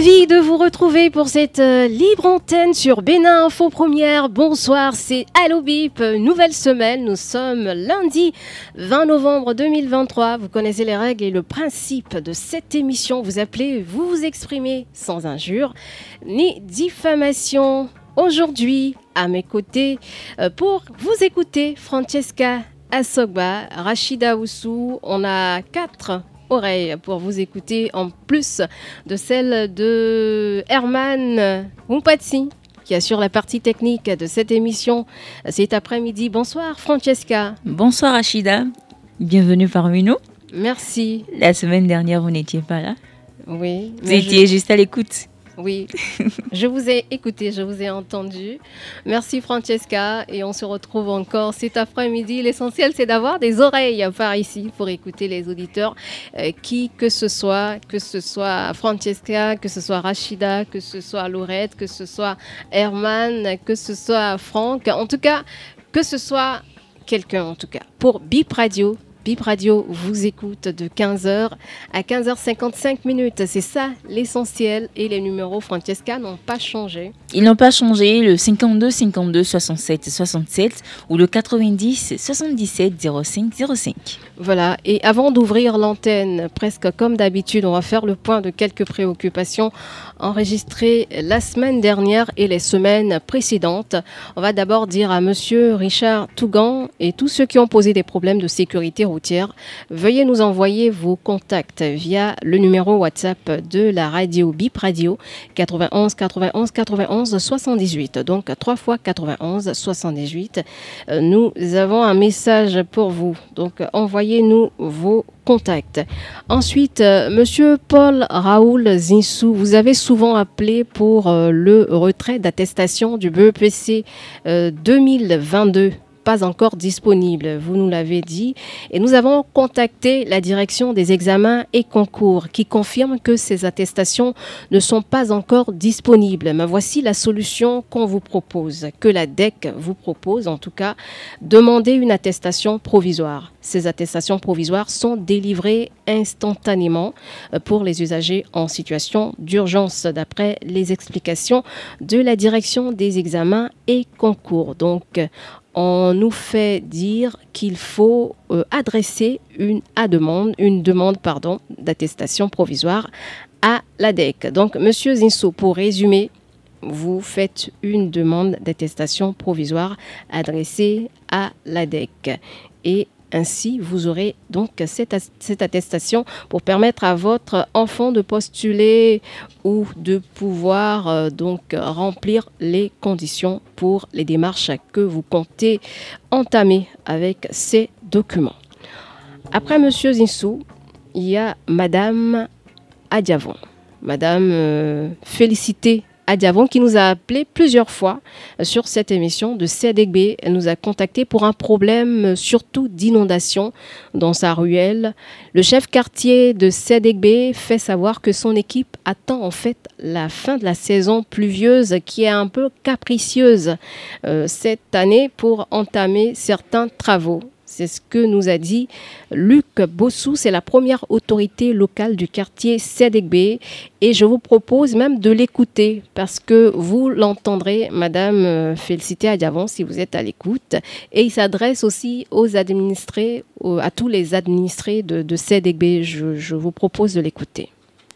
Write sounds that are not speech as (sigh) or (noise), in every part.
Ravi de vous retrouver pour cette euh, libre antenne sur Bénin Info Première. Bonsoir, c'est Allo Bip, nouvelle semaine. Nous sommes lundi 20 novembre 2023. Vous connaissez les règles et le principe de cette émission. Vous appelez, vous vous exprimez sans injure ni diffamation. Aujourd'hui, à mes côtés, euh, pour vous écouter, Francesca Asogba, Rachida Oussou. On a quatre oreilles pour vous écouter en plus de celle de Herman Mumpatsi qui assure la partie technique de cette émission cet après-midi. Bonsoir Francesca. Bonsoir Achida, bienvenue parmi nous. Merci. La semaine dernière, vous n'étiez pas là. Oui. Vous étiez juste à l'écoute. Oui, je vous ai écouté, je vous ai entendu. Merci Francesca et on se retrouve encore cet après-midi. L'essentiel c'est d'avoir des oreilles par ici pour écouter les auditeurs, euh, qui que ce soit, que ce soit Francesca, que ce soit Rachida, que ce soit Laurette, que ce soit Herman, que ce soit Franck, en tout cas, que ce soit quelqu'un en tout cas. Pour Bip Radio, Bip Radio vous écoute de 15h à 15h55 minutes. C'est ça l'essentiel. Et les numéros Francesca n'ont pas changé. Ils n'ont pas changé. Le 52 52 67 67 ou le 90 77 05 05. Voilà. Et avant d'ouvrir l'antenne, presque comme d'habitude, on va faire le point de quelques préoccupations enregistrées la semaine dernière et les semaines précédentes. On va d'abord dire à monsieur Richard Tougan et tous ceux qui ont posé des problèmes de sécurité routière, veuillez nous envoyer vos contacts via le numéro WhatsApp de la radio Bip Radio 91 91 91 78. Donc 3 fois 91 78. Euh, Nous avons un message pour vous. Donc envoyez-nous vos Ensuite, euh, Monsieur Paul Raoul Zinsou, vous avez souvent appelé pour euh, le retrait d'attestation du BEPC euh, 2022 pas encore disponible, vous nous l'avez dit. Et nous avons contacté la direction des examens et concours qui confirme que ces attestations ne sont pas encore disponibles. Mais voici la solution qu'on vous propose, que la DEC vous propose en tout cas, demander une attestation provisoire. Ces attestations provisoires sont délivrées instantanément euh, pour les usagers en situation d'urgence, d'après les explications de la direction des examens et concours. Donc, on nous fait dire qu'il faut euh, adresser une, demande, une demande d'attestation provisoire à la DEC. Donc, Monsieur Zinso, pour résumer, vous faites une demande d'attestation provisoire adressée à la DEC. Et ainsi, vous aurez donc cette, attestation pour permettre à votre enfant de postuler ou de pouvoir euh, donc remplir les conditions pour les démarches que vous comptez entamer avec ces documents. Après Monsieur Zinsou, il y a Madame Adiavon. Madame euh, Félicité Adiavon qui nous a appelé plusieurs fois sur cette émission de CDB. Nous a contacté pour un problème surtout d'inondation dans sa ruelle. Le chef quartier de CDB fait savoir que son équipe attend en fait la fin de la saison pluvieuse qui est un peu capricieuse euh, cette année pour entamer certains travaux. C'est ce que nous a dit Luc Bossou. C'est la première autorité locale du quartier Sédégbé. Et je vous propose même de l'écouter parce que vous l'entendrez, Madame Félicité Adiavon, si vous êtes à l'écoute. Et il s'adresse aussi aux administrés, à tous les administrés de, de. Je, vous propose de l'écouter.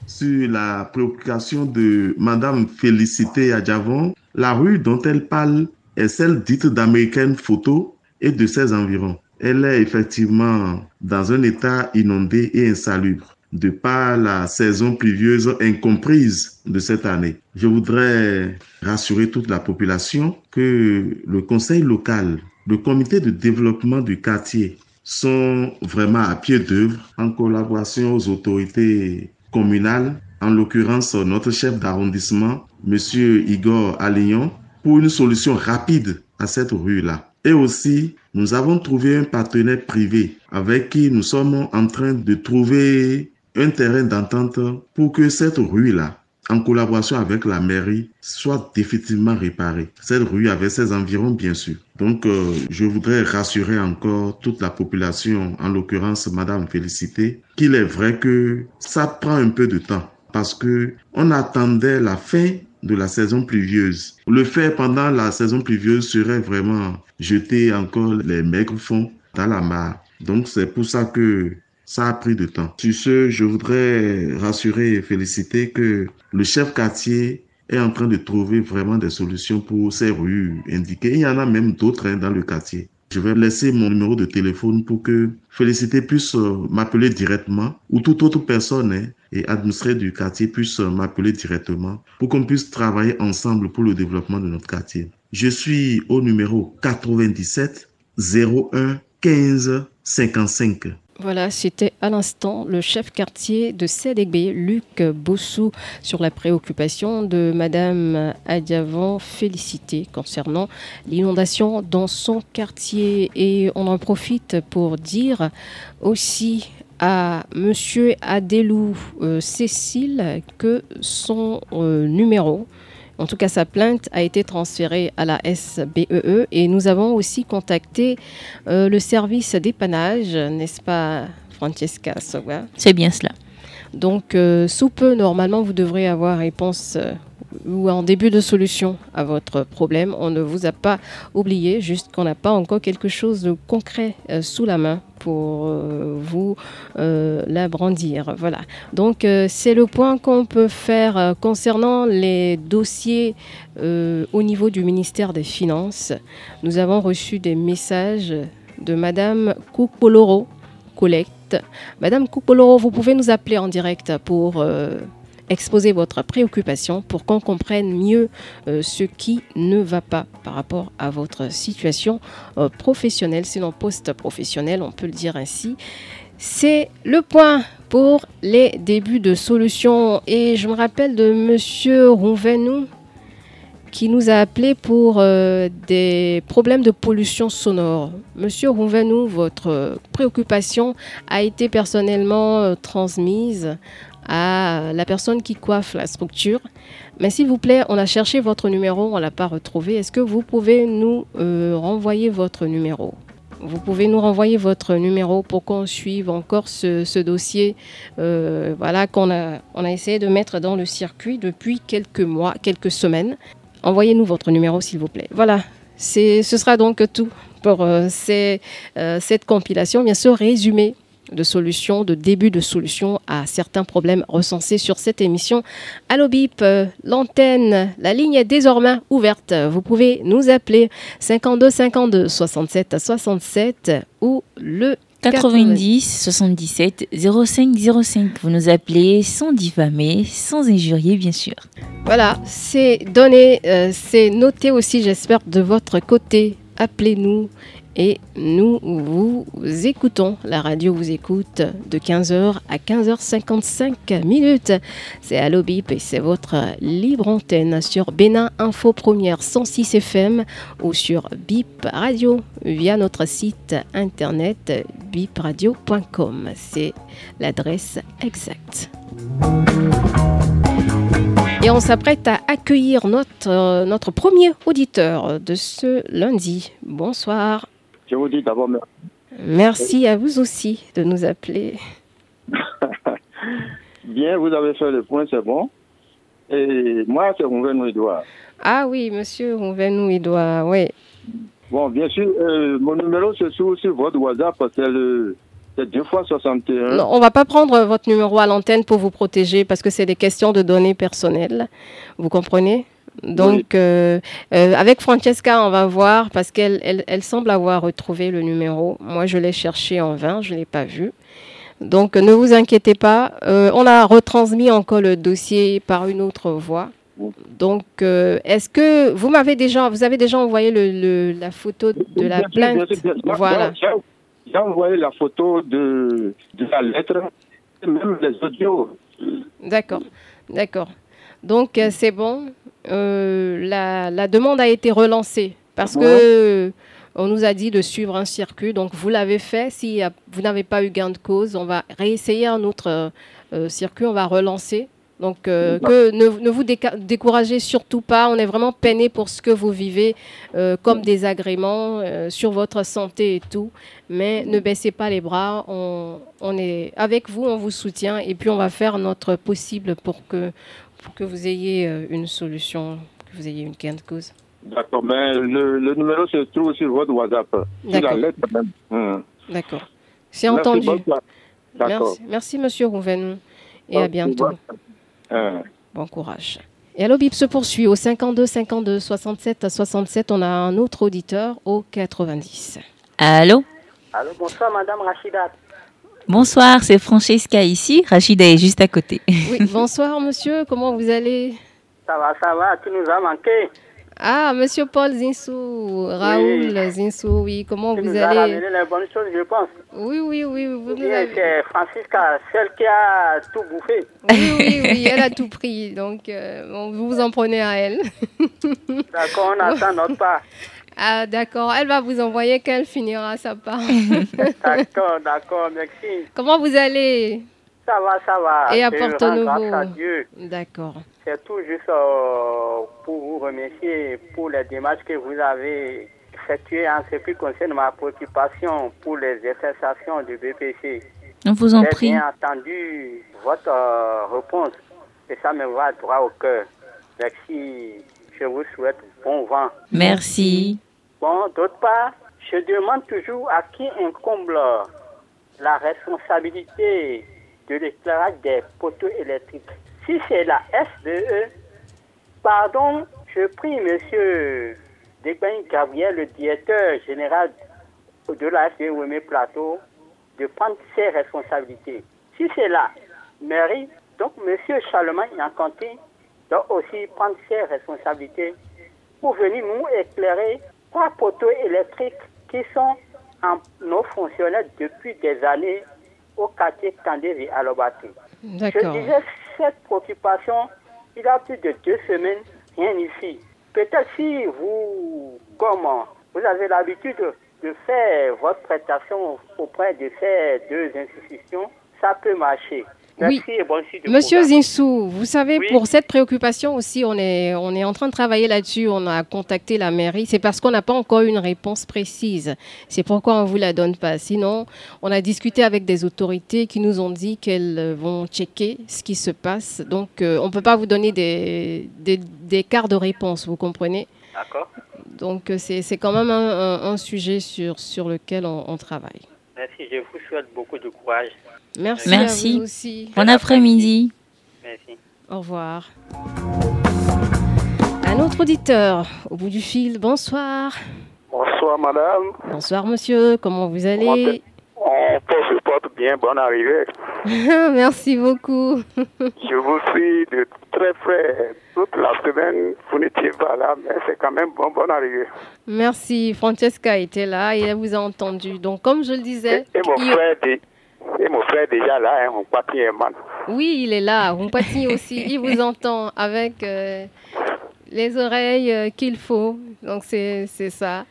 Sur la préoccupation de Madame Félicité Adiavon, la rue dont elle parle est celle dite d'American Photo et de ses environs elle est effectivement dans un état inondé et insalubre de par la saison pluvieuse incomprise de cette année. Je voudrais rassurer toute la population que le conseil local, le comité de développement du quartier sont vraiment à pied d'œuvre en collaboration aux autorités communales, en l'occurrence notre chef d'arrondissement, Monsieur Igor Alignon, pour une solution rapide à cette rue-là. Et aussi, nous avons trouvé un partenaire privé avec qui nous sommes en train de trouver un terrain d'entente pour que cette rue-là, en collaboration avec la mairie, soit définitivement réparée. Cette rue avait ses environs, bien sûr. Donc, euh, je voudrais rassurer encore toute la population, en l'occurrence Madame Félicité, qu'il est vrai que ça prend un peu de temps parce que on attendait la fin de la saison pluvieuse. Le faire pendant la saison pluvieuse serait vraiment jeter encore les maigres fonds dans la mare. Donc, c'est pour ça que ça a pris du temps. Sur ce, je voudrais rassurer et féliciter que le chef quartier est en train de trouver vraiment des solutions pour ces rues indiquées. Il y en a même d'autres hein, dans le quartier. Je vais laisser mon numéro de téléphone pour que Félicité puisse euh, m'appeler directement ou toute autre personne hein, et administré du quartier puisse euh, m'appeler directement pour qu'on puisse travailler ensemble pour le développement de notre quartier. Je suis au numéro 97 01 15 55. Voilà, c'était à l'instant le chef quartier de CDB, Luc Bossou, sur la préoccupation de Madame Adiavant Félicité concernant l'inondation dans son quartier. Et on en profite pour dire aussi à Monsieur Adelou euh, Cécile que son euh, numéro en tout cas, sa plainte a été transférée à la SBEE e et nous avons aussi contacté euh, le service dépannage, n'est-ce pas, Francesca C'est bien cela. Donc, euh, sous peu, normalement, vous devrez avoir réponse euh, ou en début de solution à votre problème. On ne vous a pas oublié, juste qu'on n'a pas encore quelque chose de concret sous la main pour euh, vous euh, la brandir. Voilà. Donc euh, c'est le point qu'on peut faire concernant les dossiers au niveau du ministère des Finances. Nous avons reçu des messages de Madame Koupoloro Collecte. Madame Koupoloro, vous pouvez nous appeler en direct pour exposer votre préoccupation pour qu'on comprenne mieux euh, ce qui ne va pas par rapport à votre situation euh, professionnelle, sinon post-professionnelle, on peut le dire ainsi. C'est le point pour les débuts de solutions. Et je me rappelle de Monsieur Rouvenou qui nous a appelé pour euh, des problèmes de pollution sonore. Monsieur Rouvenou, votre préoccupation a été personnellement transmise à la personne qui coiffe la structure. Mais s'il vous plaît, on a cherché votre numéro, on ne l'a pas retrouvé. Est-ce que vous pouvez nous euh, renvoyer votre numéro? Vous pouvez nous renvoyer votre numéro pour qu'on suive encore ce, dossier euh, voilà, qu'on a, on a essayé de mettre dans le circuit depuis quelques mois, quelques semaines. Envoyez-nous votre numéro, s'il vous plaît. Voilà, ce sera donc tout pour euh, cette compilation, bien sûr résumée de solutions, de début de solutions à certains problèmes recensés sur cette émission. Allo Bip, l'antenne, la ligne est désormais ouverte. Vous pouvez nous appeler 52 52 67 67 ou le 90 77 05 05. Vous nous appelez sans diffamer, sans injurier, bien sûr. Voilà, c'est donné, euh, c'est noté aussi, j'espère, de votre côté. Appelez-nous et nous vous écoutons. La radio vous écoute de 15h à 15h55 minutes. C'est Allo Bip et c'est votre libre antenne sur Bénin Info Première 106 FM ou sur Bip Radio via notre site internet bipradio.com. C'est l'adresse exacte. Et on s'apprête à accueillir notre, notre premier auditeur de ce lundi. Bonsoir. Je vous dis d'abord merci. Merci à vous aussi de nous appeler. (laughs) Bien, vous avez fait le point, c'est bon. Et moi, c'est Rouvenou Edouard. Ah oui, monsieur Rouvenou Edouard, oui. Bon, bien sûr, euh, mon numéro se trouve sur votre WhatsApp, c'est le. C'est deux fois 61. Non, on va pas prendre votre numéro à l'antenne pour vous protéger parce que c'est des questions de données personnelles. Vous comprenez? Donc, euh, euh, avec Francesca, on va voir parce qu'elle elle, semble avoir retrouvé le numéro. Moi, je l'ai cherché en vain, je ne l'ai pas vu. Donc, ne vous inquiétez pas. Euh, on a retransmis encore le dossier par une autre voie. Donc, est-ce que vous m'avez déjà, vous avez déjà envoyé le, la photo de la plainte Voilà. j'ai envoyé la photo de, de la lettre et même les audios. D'accord, d'accord. Donc c'est bon. Euh, la, la demande a été relancée parce que euh, on nous a dit de suivre un circuit. Donc vous l'avez fait. Si euh, vous n'avez pas eu gain de cause, on va réessayer un autre euh, circuit. On va relancer. Donc euh, que ne, ne vous découragez surtout pas. On est vraiment peiné pour ce que vous vivez euh, comme désagrément sur votre santé et tout. Mais ne baissez pas les bras. On, on est avec vous, on vous soutient et puis on va faire notre possible pour que pour que vous ayez euh, une solution, que vous ayez une gain de cause. D'accord, mais le, le numéro se trouve sur votre WhatsApp. Sur la D'accord. lettre même. D'accord. C'est entendu. Merci, merci Monsieur Rouven et à bientôt. Hein. Bon courage. Et alors, Bip se poursuit au 52 52 67 67. On a un autre auditeur au 90. Allô? Allô, bonsoir Madame Rachida. Bonsoir, c'est Francesca ici. Rachida est juste à côté. Oui, (laughs) bonsoir monsieur, comment vous allez? Ça va, ça va, tu nous as manqué. Ah, monsieur Paul Zinsou, Raoul Zinsou, oui, comment Tu vous nous as allez? ramené les bonnes choses, je pense. Oui, oui, oui, vous avez... c'est Francisca, celle qui a tout bouffé. Oui, oui, (laughs) oui, elle a tout pris, donc euh, vous vous en prenez à elle. D'accord, on attend (laughs) notre part. Ah, d'accord, elle va vous envoyer quand elle finira sa part. (laughs) D'accord, d'accord, merci. comment vous allez? Ça va, ça va. Et à Porto Dieu. D'accord. C'est tout juste euh, pour vous remercier pour les démarches que vous avez effectuées en ce qui concerne ma préoccupation pour les attestations du BPC. On vous en J'ai prie. bien entendu votre euh, réponse et ça me va droit au cœur. Merci. Je vous souhaite bon vent. Merci. Bon, d'autre part, je demande toujours à qui incombe la responsabilité de l'éclairage des poteaux électriques. Si c'est la SDE, pardon, je prie Monsieur Degbain Gabriel, le directeur général de la SDE Ouémé Plateau, de prendre ses responsabilités. Si c'est la mairie, donc Monsieur Charlemagne Yankanté doit aussi prendre ses responsabilités pour venir nous éclairer trois poteaux électriques qui sont en non fonctionnels depuis des années au quartier Kandévi à Lobati. Je disais cette préoccupation, il y a plus de deux semaines, rien ici. Peut-être si vous, comme vous avez l'habitude de faire votre prestation auprès de ces deux institutions, ça peut marcher. Oui. Merci et bonne suite de Monsieur programme. Zinsou, vous savez, Oui. pour cette préoccupation aussi, on est, on est en train de travailler là-dessus. On a contacté la mairie. C'est parce qu'on n'a pas encore une réponse précise. C'est pourquoi on ne vous la donne pas. Sinon, on a discuté avec des autorités qui nous ont dit qu'elles euh, vont checker ce qui se passe. Donc, euh, on ne peut pas vous donner des, des, des quarts de réponse, vous comprenez? D'accord. Donc, euh, c'est c'est quand même un, un- un sujet sur, sur lequel on, on travaille. Merci, je vous souhaite beaucoup de courage. Merci, Merci. à vous aussi. Bon après-midi. Merci. Au revoir. Un autre auditeur au bout du fil. Bonsoir. Bonsoir madame. Bonsoir monsieur. Comment vous allez On se porte bien, bonne arrivée. (laughs) Merci beaucoup. (laughs) Je vous suis de très près toute la semaine. Vous n'étiez pas là, mais c'est quand même bon, bonne arrivée. Merci. Francesca était là et elle vous a entendu. Donc comme je le disais, et mon il- frère, dé- et mon frère déjà là, hein, on partit un man. oui, il est là. Rompati aussi. Il vous entend avec euh, les oreilles euh, qu'il faut. Donc c'est c'est ça.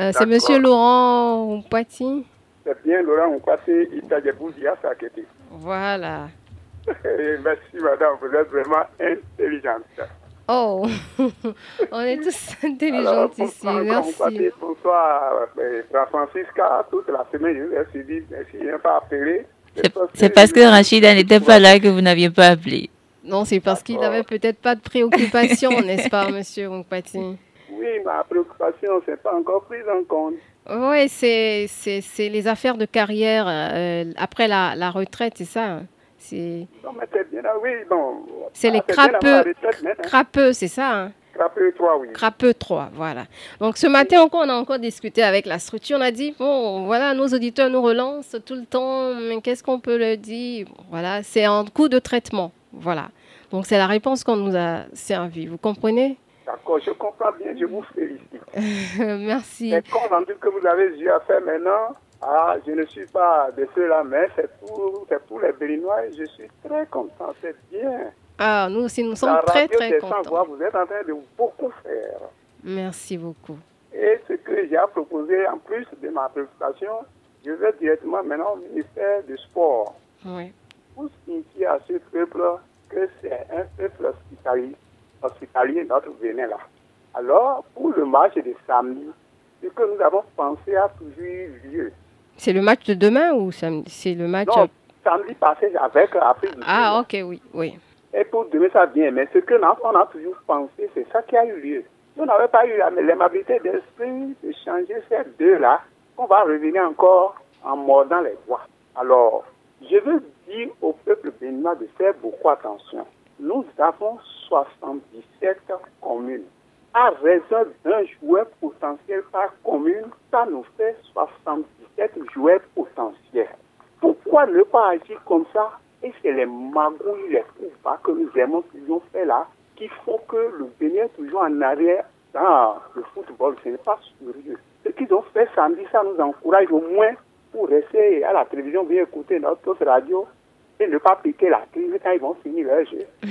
Euh, c'est monsieur Laurent Rompati. C'est bien, Laurent, Itadjeboudia, ça qui était. Voilà. (laughs) Merci madame, vous êtes vraiment intelligente. Oh, (laughs) on est tous intelligents Alors, ici. Merci. bonsoir, euh, Jean-Francisca, toute la semaine, je me suis dit, merci, il n'a pas appelé. C'est- parce que Rachida n'était pas là que vous n'aviez pas appelé. Non, c'est parce qu'il n'avait peut-être pas de préoccupation, (laughs) n'est-ce pas, monsieur Rompati Oui, ma préoccupation, c'est pas encore prise en compte. Oui, c'est c'est- c'est les affaires de carrière euh, après la, la retraite, c'est ça? C'est ah oui, bon. c'est les Ah, crapeux, crapeux, c'est ça hein? Crapeux 3, oui. Crapeux 3, voilà. Donc ce matin encore, on a encore discuté avec la structure. On a dit, bon, voilà, nos auditeurs nous relancent tout le temps, mais qu'est-ce qu'on peut leur dire? Voilà, c'est un coup de traitement. Voilà. Donc c'est la réponse qu'on nous a servi. Vous comprenez? D'accord, je comprends bien, je vous félicite. (laughs) Merci. Les comptes rendus que vous avez eu à faire maintenant, Ah, je ne suis pas de ceux-là, mais c'est pour, pour les Béninois je suis très content, c'est bien. Ah, nous aussi, nous sommes très, très contents. vous êtes en train de beaucoup faire. Merci beaucoup. Et ce que j'ai proposé, en plus de ma préoccupation, je vais directement maintenant au ministère du Sport. Oui. Pour signifier à ce peuple que c'est un peuple hospitalier, hospitalier notre Bénin là. Alors, pour le match de samedi, ce que nous avons pensé a toujours eu lieu. C'est le match de demain ou c'est le match... Non, samedi passé avec l'Afrique du Ah, ok, oui, oui. Et pour demain, ça vient. Mais ce que on a toujours pensé, c'est ça qui a eu lieu. Si on n'avait pas eu l'aimabilité d'esprit de changer ces deux-là, on va revenir encore en mordant les doigts. Alors, je veux dire au peuple béninois de faire beaucoup attention. Nous avons 77 communes. À raison d'un joueur potentiel par commune, ça nous fait 77 joueurs potentiels. Pourquoi ne pas agir comme ça? Et c'est les magouilles, les coups que nous aimons toujours faire là, qui font que le Bénin est toujours en arrière dans le football. Ce n'est pas sérieux. Ce qu'ils ont fait samedi, ça nous encourage au moins pour rester à la télévision, bien écouter notre radio et ne pas piquer la crise quand ils vont finir leur jeu. (laughs)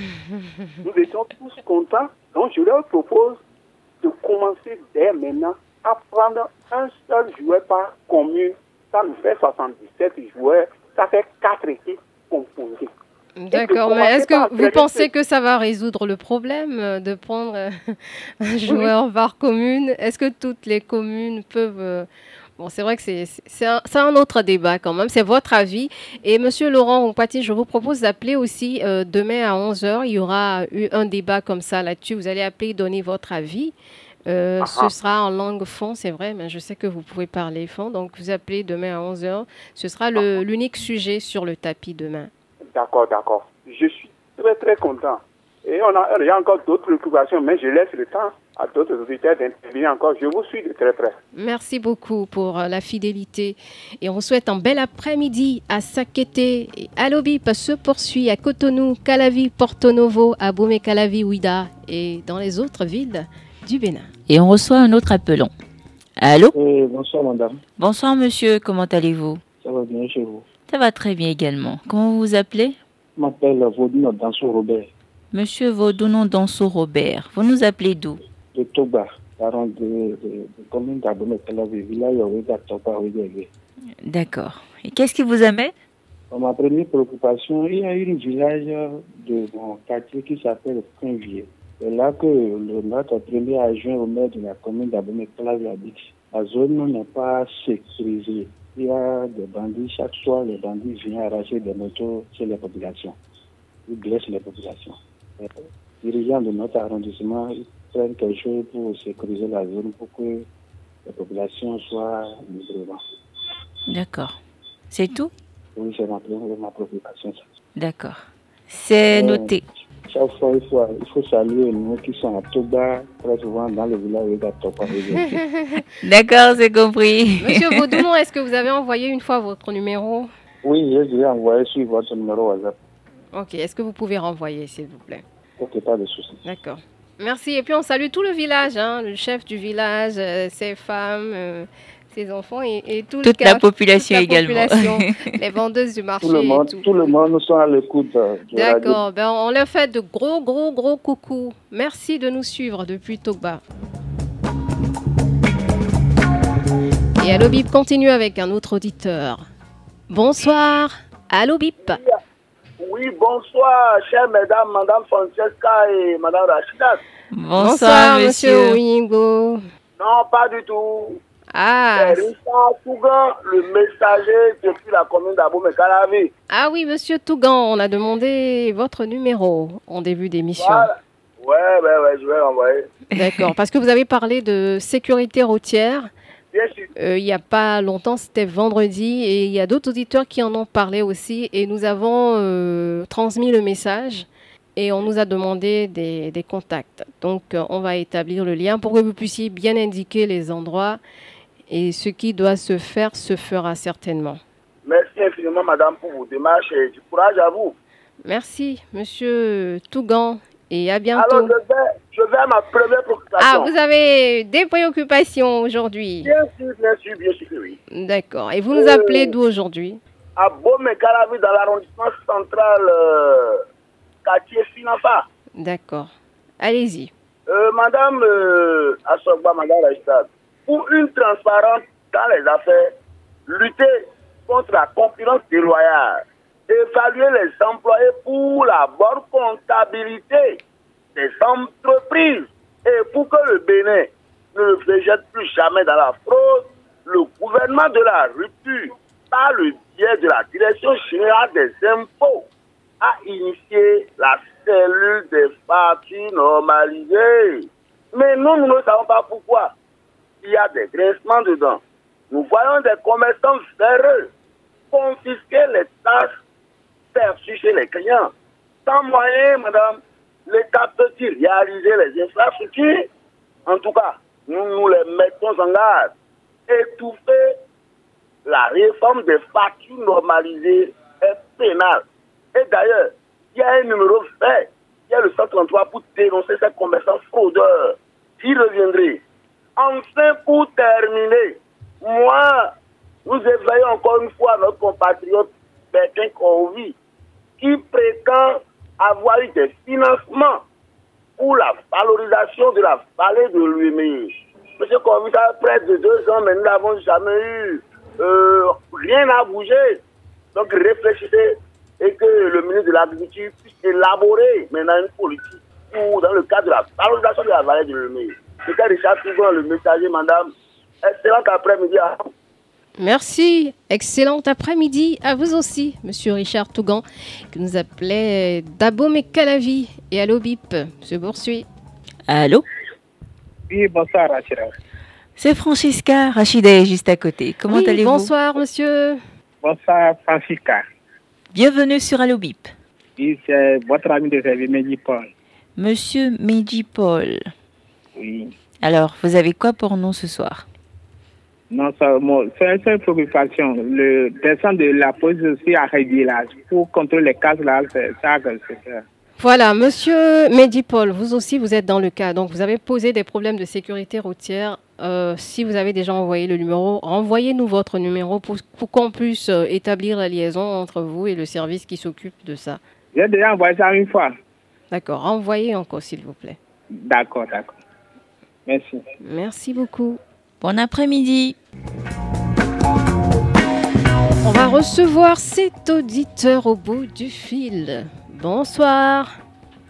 nous étions tous contents. Donc je leur propose de commencer dès maintenant à prendre un seul joueur par commune. Ça nous fait 77 joueurs. Ça fait 4 équipes composées. D'accord, mais est-ce que vous pensez que ça va résoudre le problème euh, de prendre euh, (laughs) un joueur par commune? Est-ce que toutes les communes peuvent... Euh, bon, c'est vrai que c'est un, un, autre débat quand même, c'est votre avis. Et Monsieur Laurent Oupati, je vous propose d'appeler aussi demain à 11h. Il y aura eu un débat comme ça là-dessus. Vous allez appeler, donner votre avis. Ah ce ah. sera en langue fond, c'est vrai, mais je sais que vous pouvez parler fond. Donc, vous appelez demain à 11h. Ce sera ah. l'unique sujet sur le tapis demain. D'accord, d'accord. Je suis très, très content. Et on a, il y a encore d'autres préoccupations, mais je laisse le temps à d'autres auditeurs d'intervenir encore. Je vous suis de très près. Merci beaucoup pour euh, la fidélité. Et on souhaite un bel après-midi à Sakété. Alobip se poursuit à Cotonou, Calavi, Porto Novo, à Boumé, Calavi, Ouida et dans les autres villes du Bénin. Et on reçoit un autre appelon. Allô Bonsoir, madame. Bonsoir, monsieur. Comment allez-vous Ça va bien chez vous. Ça va très bien également. Comment vous vous appelez Je m'appelle Vaudounon Danso Robert. Monsieur Vaudounon Danso Robert, vous nous appelez d'où De Toba, parent de, de, de commune D'accord. Et qu'est-ce qui vous amène Ma première préoccupation, il y a un village de mon quartier qui s'appelle Prinvier. C'est là que le, notre premier adjoint au maire de la commune d'Abomey, habite. La zone n'est pas sécurisée il y a des bandits, chaque soir, les bandits viennent arracher des motos chez les populations. Ils blessent les populations. Les dirigeants de notre arrondissement ils prennent quelque chose pour sécuriser la zone pour que les populations soient librement. D'accord. C'est tout? Oui, c'est ma, ma préoccupation. D'accord. C'est euh, noté chaque fois, il faut, il faut saluer nous qui sont à Toba, très souvent dans le village de Toba. (laughs) D'accord, c'est compris. Monsieur (laughs) Vaudounon, est-ce que vous avez envoyé une fois votre numéro? Oui, j'ai déjà envoyé sur votre numéro WhatsApp. Ok, est-ce que vous pouvez renvoyer, s'il vous plaît? Ok, pas de souci. D'accord. Merci. Et puis on salue tout le village, hein, le chef du village, euh, ses femmes, euh, ses enfants et, toute, la population également. (laughs) les vendeuses du marché. Tout le monde, tout. le monde sont à l'écoute. Euh, D'accord, ben on leur fait de gros, gros, gros coucou. Merci de nous suivre depuis Toba. Et Allo Bip continue avec un autre auditeur. Bonsoir, Allo Bip. Oui, bonsoir, chère mesdames, madame Francesca et madame Rachida. Bonsoir, monsieur Wingo. Non, pas du tout. Ah. Richard Tougan, le messager depuis la commune d'Abomey-Calavi. Ah oui, monsieur Tougan, on a demandé votre numéro en début d'émission. Voilà. Ouais, ouais, ouais, je vais l'envoyer. D'accord, parce que vous avez parlé de sécurité routière. Bien sûr. Euh, il n'y a pas longtemps, c'était vendredi, et il y a d'autres auditeurs qui en ont parlé aussi, et nous avons euh, transmis le message et on nous a demandé des, des contacts. Donc, euh, on va établir le lien pour que vous puissiez bien indiquer les endroits et ce qui doit se faire se fera certainement. Merci infiniment, madame, pour vos démarches et du courage à vous. Merci, monsieur Tougan. Et à bientôt. Alors, je vais, je vais à ma première Ah, préoccupation. vous avez des préoccupations aujourd'hui Bien sûr, bien sûr, bien sûr, que oui. D'accord. Et vous nous appelez d'où aujourd'hui? À Beaumé-Calavi, dans l'arrondissement central, euh, quartier Finafa. D'accord. Allez-y. Euh, Madame euh, Assogba, Madame Rachid, pour une transparence dans les affaires, lutter contre la concurrence déloyale, évaluer les employés pour la bonne comptabilité des entreprises et pour que le Bénin ne se jette plus jamais dans la fraude, le gouvernement de la rupture, par le biais de la Direction générale des impôts, a initié la cellule des factures normalisées. Mais nous, nous ne savons pas pourquoi. Il y a des grincements dedans. Nous voyons des commerçants véreux confisquer les tâches perçues chez les clients. Sans moyen, madame, l'État peut-il réaliser les infrastructures? En tout cas, nous les mettons en garde. Étouffer la réforme des factures normalisées est pénale. Et d'ailleurs, il y a un numéro vert, il y a le 133 pour dénoncer ces commerçants fraudeurs. J'y reviendrai. Enfin, pour terminer, moi, nous éveillons encore une fois notre compatriote Bertin Corvi, qui prétend avoir eu des financements pour la valorisation de la vallée de Luimé. Monsieur Corvi, ça fait près de deux ans, mais nous n'avons jamais eu euh, rien à bouger. Donc réfléchissez et que le ministre de l'Agriculture puisse élaborer maintenant une politique dans le cadre de la valorisation de la vallée de Luimé. C'était Richard Tougon, le messager, madame. Excellent après-midi à vous. Merci. Excellent après-midi à vous aussi, Monsieur Richard Tougan, qui nous appelait Dabom et Calavi. Et allô, Bip, se poursuit. Allô? Oui, bonsoir, Rachida. C'est Francisca, Rachida est juste à côté. Comment Oui, allez-vous? Bonsoir, monsieur. Bonsoir, Francisca. Bienvenue sur Allo Bip. Oui, c'est votre ami de service, Paul. Monsieur Mehdi Paul. Oui. Alors, vous avez quoi pour nous ce soir? Non, ça, moi, c'est une seule préoccupation. Le descente de la police aussi à Révillage pour contrôler les cases là, c'est ça que c'est ça. Voilà, monsieur Medipol, vous aussi, vous êtes dans le cas. Donc, vous avez posé des problèmes de sécurité routière. Euh, si vous avez déjà envoyé le numéro, renvoyez-nous votre numéro pour, pour qu'on puisse euh, établir la liaison entre vous et le service qui s'occupe de ça. J'ai déjà envoyé ça une fois. D'accord, renvoyez encore, s'il vous plaît. D'accord, d'accord. Merci. Merci beaucoup. Bon après-midi. On va recevoir cet auditeur au bout du fil. Bonsoir.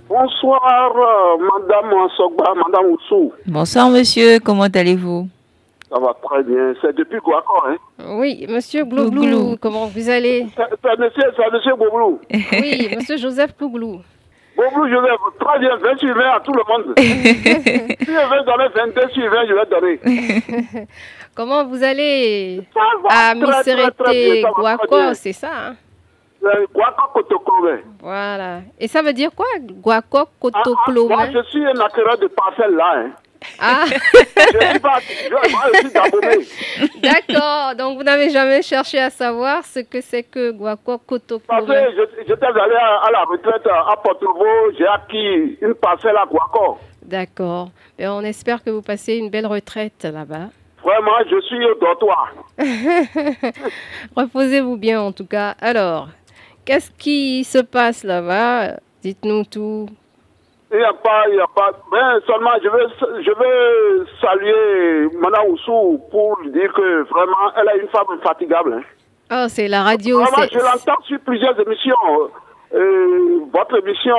Bonsoir, euh, Madame Sogba, Madame Oussou. Bonsoir monsieur, comment allez-vous? Ça va très bien. C'est depuis Guaco, hein? Oui, monsieur Glouglou, comment vous allez? C'est monsieur, c'est monsieur. Oui, monsieur Joseph Glouglou. Boblou, je vais très bien, 20 sur 20 à tout le monde. (laughs) si je vais donner 22 sur 20, je vais donner. (laughs) Comment vous allez à très bien. Guaco, c'est ça hein C'est Guaco Kotokome. Voilà. Et ça veut dire quoi Guaco Ah, ah, moi, Kotokloma je suis un acquéreur de parcelles là. Hein. Ah, Je suis pas. Je, moi, je suis d'abonné. d'accord. Donc vous n'avez jamais cherché à savoir ce que c'est que Guaco Parce Kotokloma que j'étais allé à, à la retraite à Porto-Novo, j'ai acquis une parcelle à Guaco. D'accord. On espère que vous passez une belle retraite là-bas. Vraiment, je suis au dortoir. (laughs) Reposez-vous bien en tout cas. Alors, qu'est-ce qui se passe là-bas? Dites-nous tout. Il n'y a pas, il n'y a pas. Mais seulement, je veux, je veux saluer Madame Oussou pour lui dire que vraiment, elle est une femme infatigable. hein. Oh, c'est la radio. Vraiment, je l'entends sur plusieurs émissions. Euh, votre émission,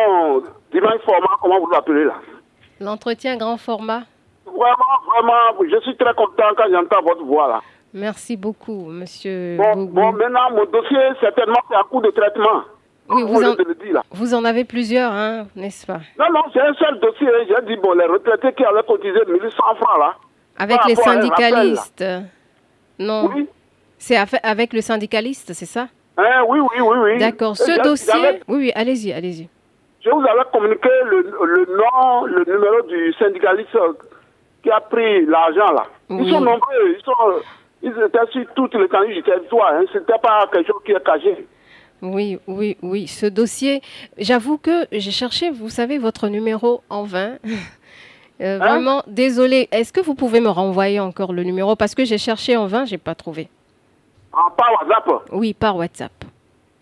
Divine Format, comment vous l'appelez là? L'entretien grand format. Vraiment, vraiment, je suis très content quand j'entends votre voix là. Merci beaucoup, monsieur. Bon, bon, maintenant, mon dossier, certainement, c'est un coup de traitement. Oui, vous en- venez de le dire là. Vous en avez plusieurs, hein, n'est-ce pas? Non, non, c'est un seul dossier. hein. J'ai dit, bon, les retraités qui avaient cotisé 1100 francs là. Avec les rappel, syndicalistes? Non. Oui. C'est avec le syndicaliste, c'est ça? Hein, oui, oui, oui, oui. D'accord. Ce dossier. Oui, oui, allez-y, allez-y. Je vous avais communiqué le, le nom, le numéro du syndicaliste qui a pris l'argent là. Oui. Ils sont nombreux, ils, sont, ils étaient sur toute l'étendue du territoire. Hein. C'était pas quelque chose qui est caché. Oui, oui, oui. Ce dossier, j'avoue que j'ai cherché, vous savez, votre numéro en vain. (laughs) Euh, Hein vraiment, désolé. Est-ce que vous pouvez me renvoyer encore le numéro? Parce que j'ai cherché en vain, j'ai pas trouvé. En par WhatsApp? Oui, par WhatsApp.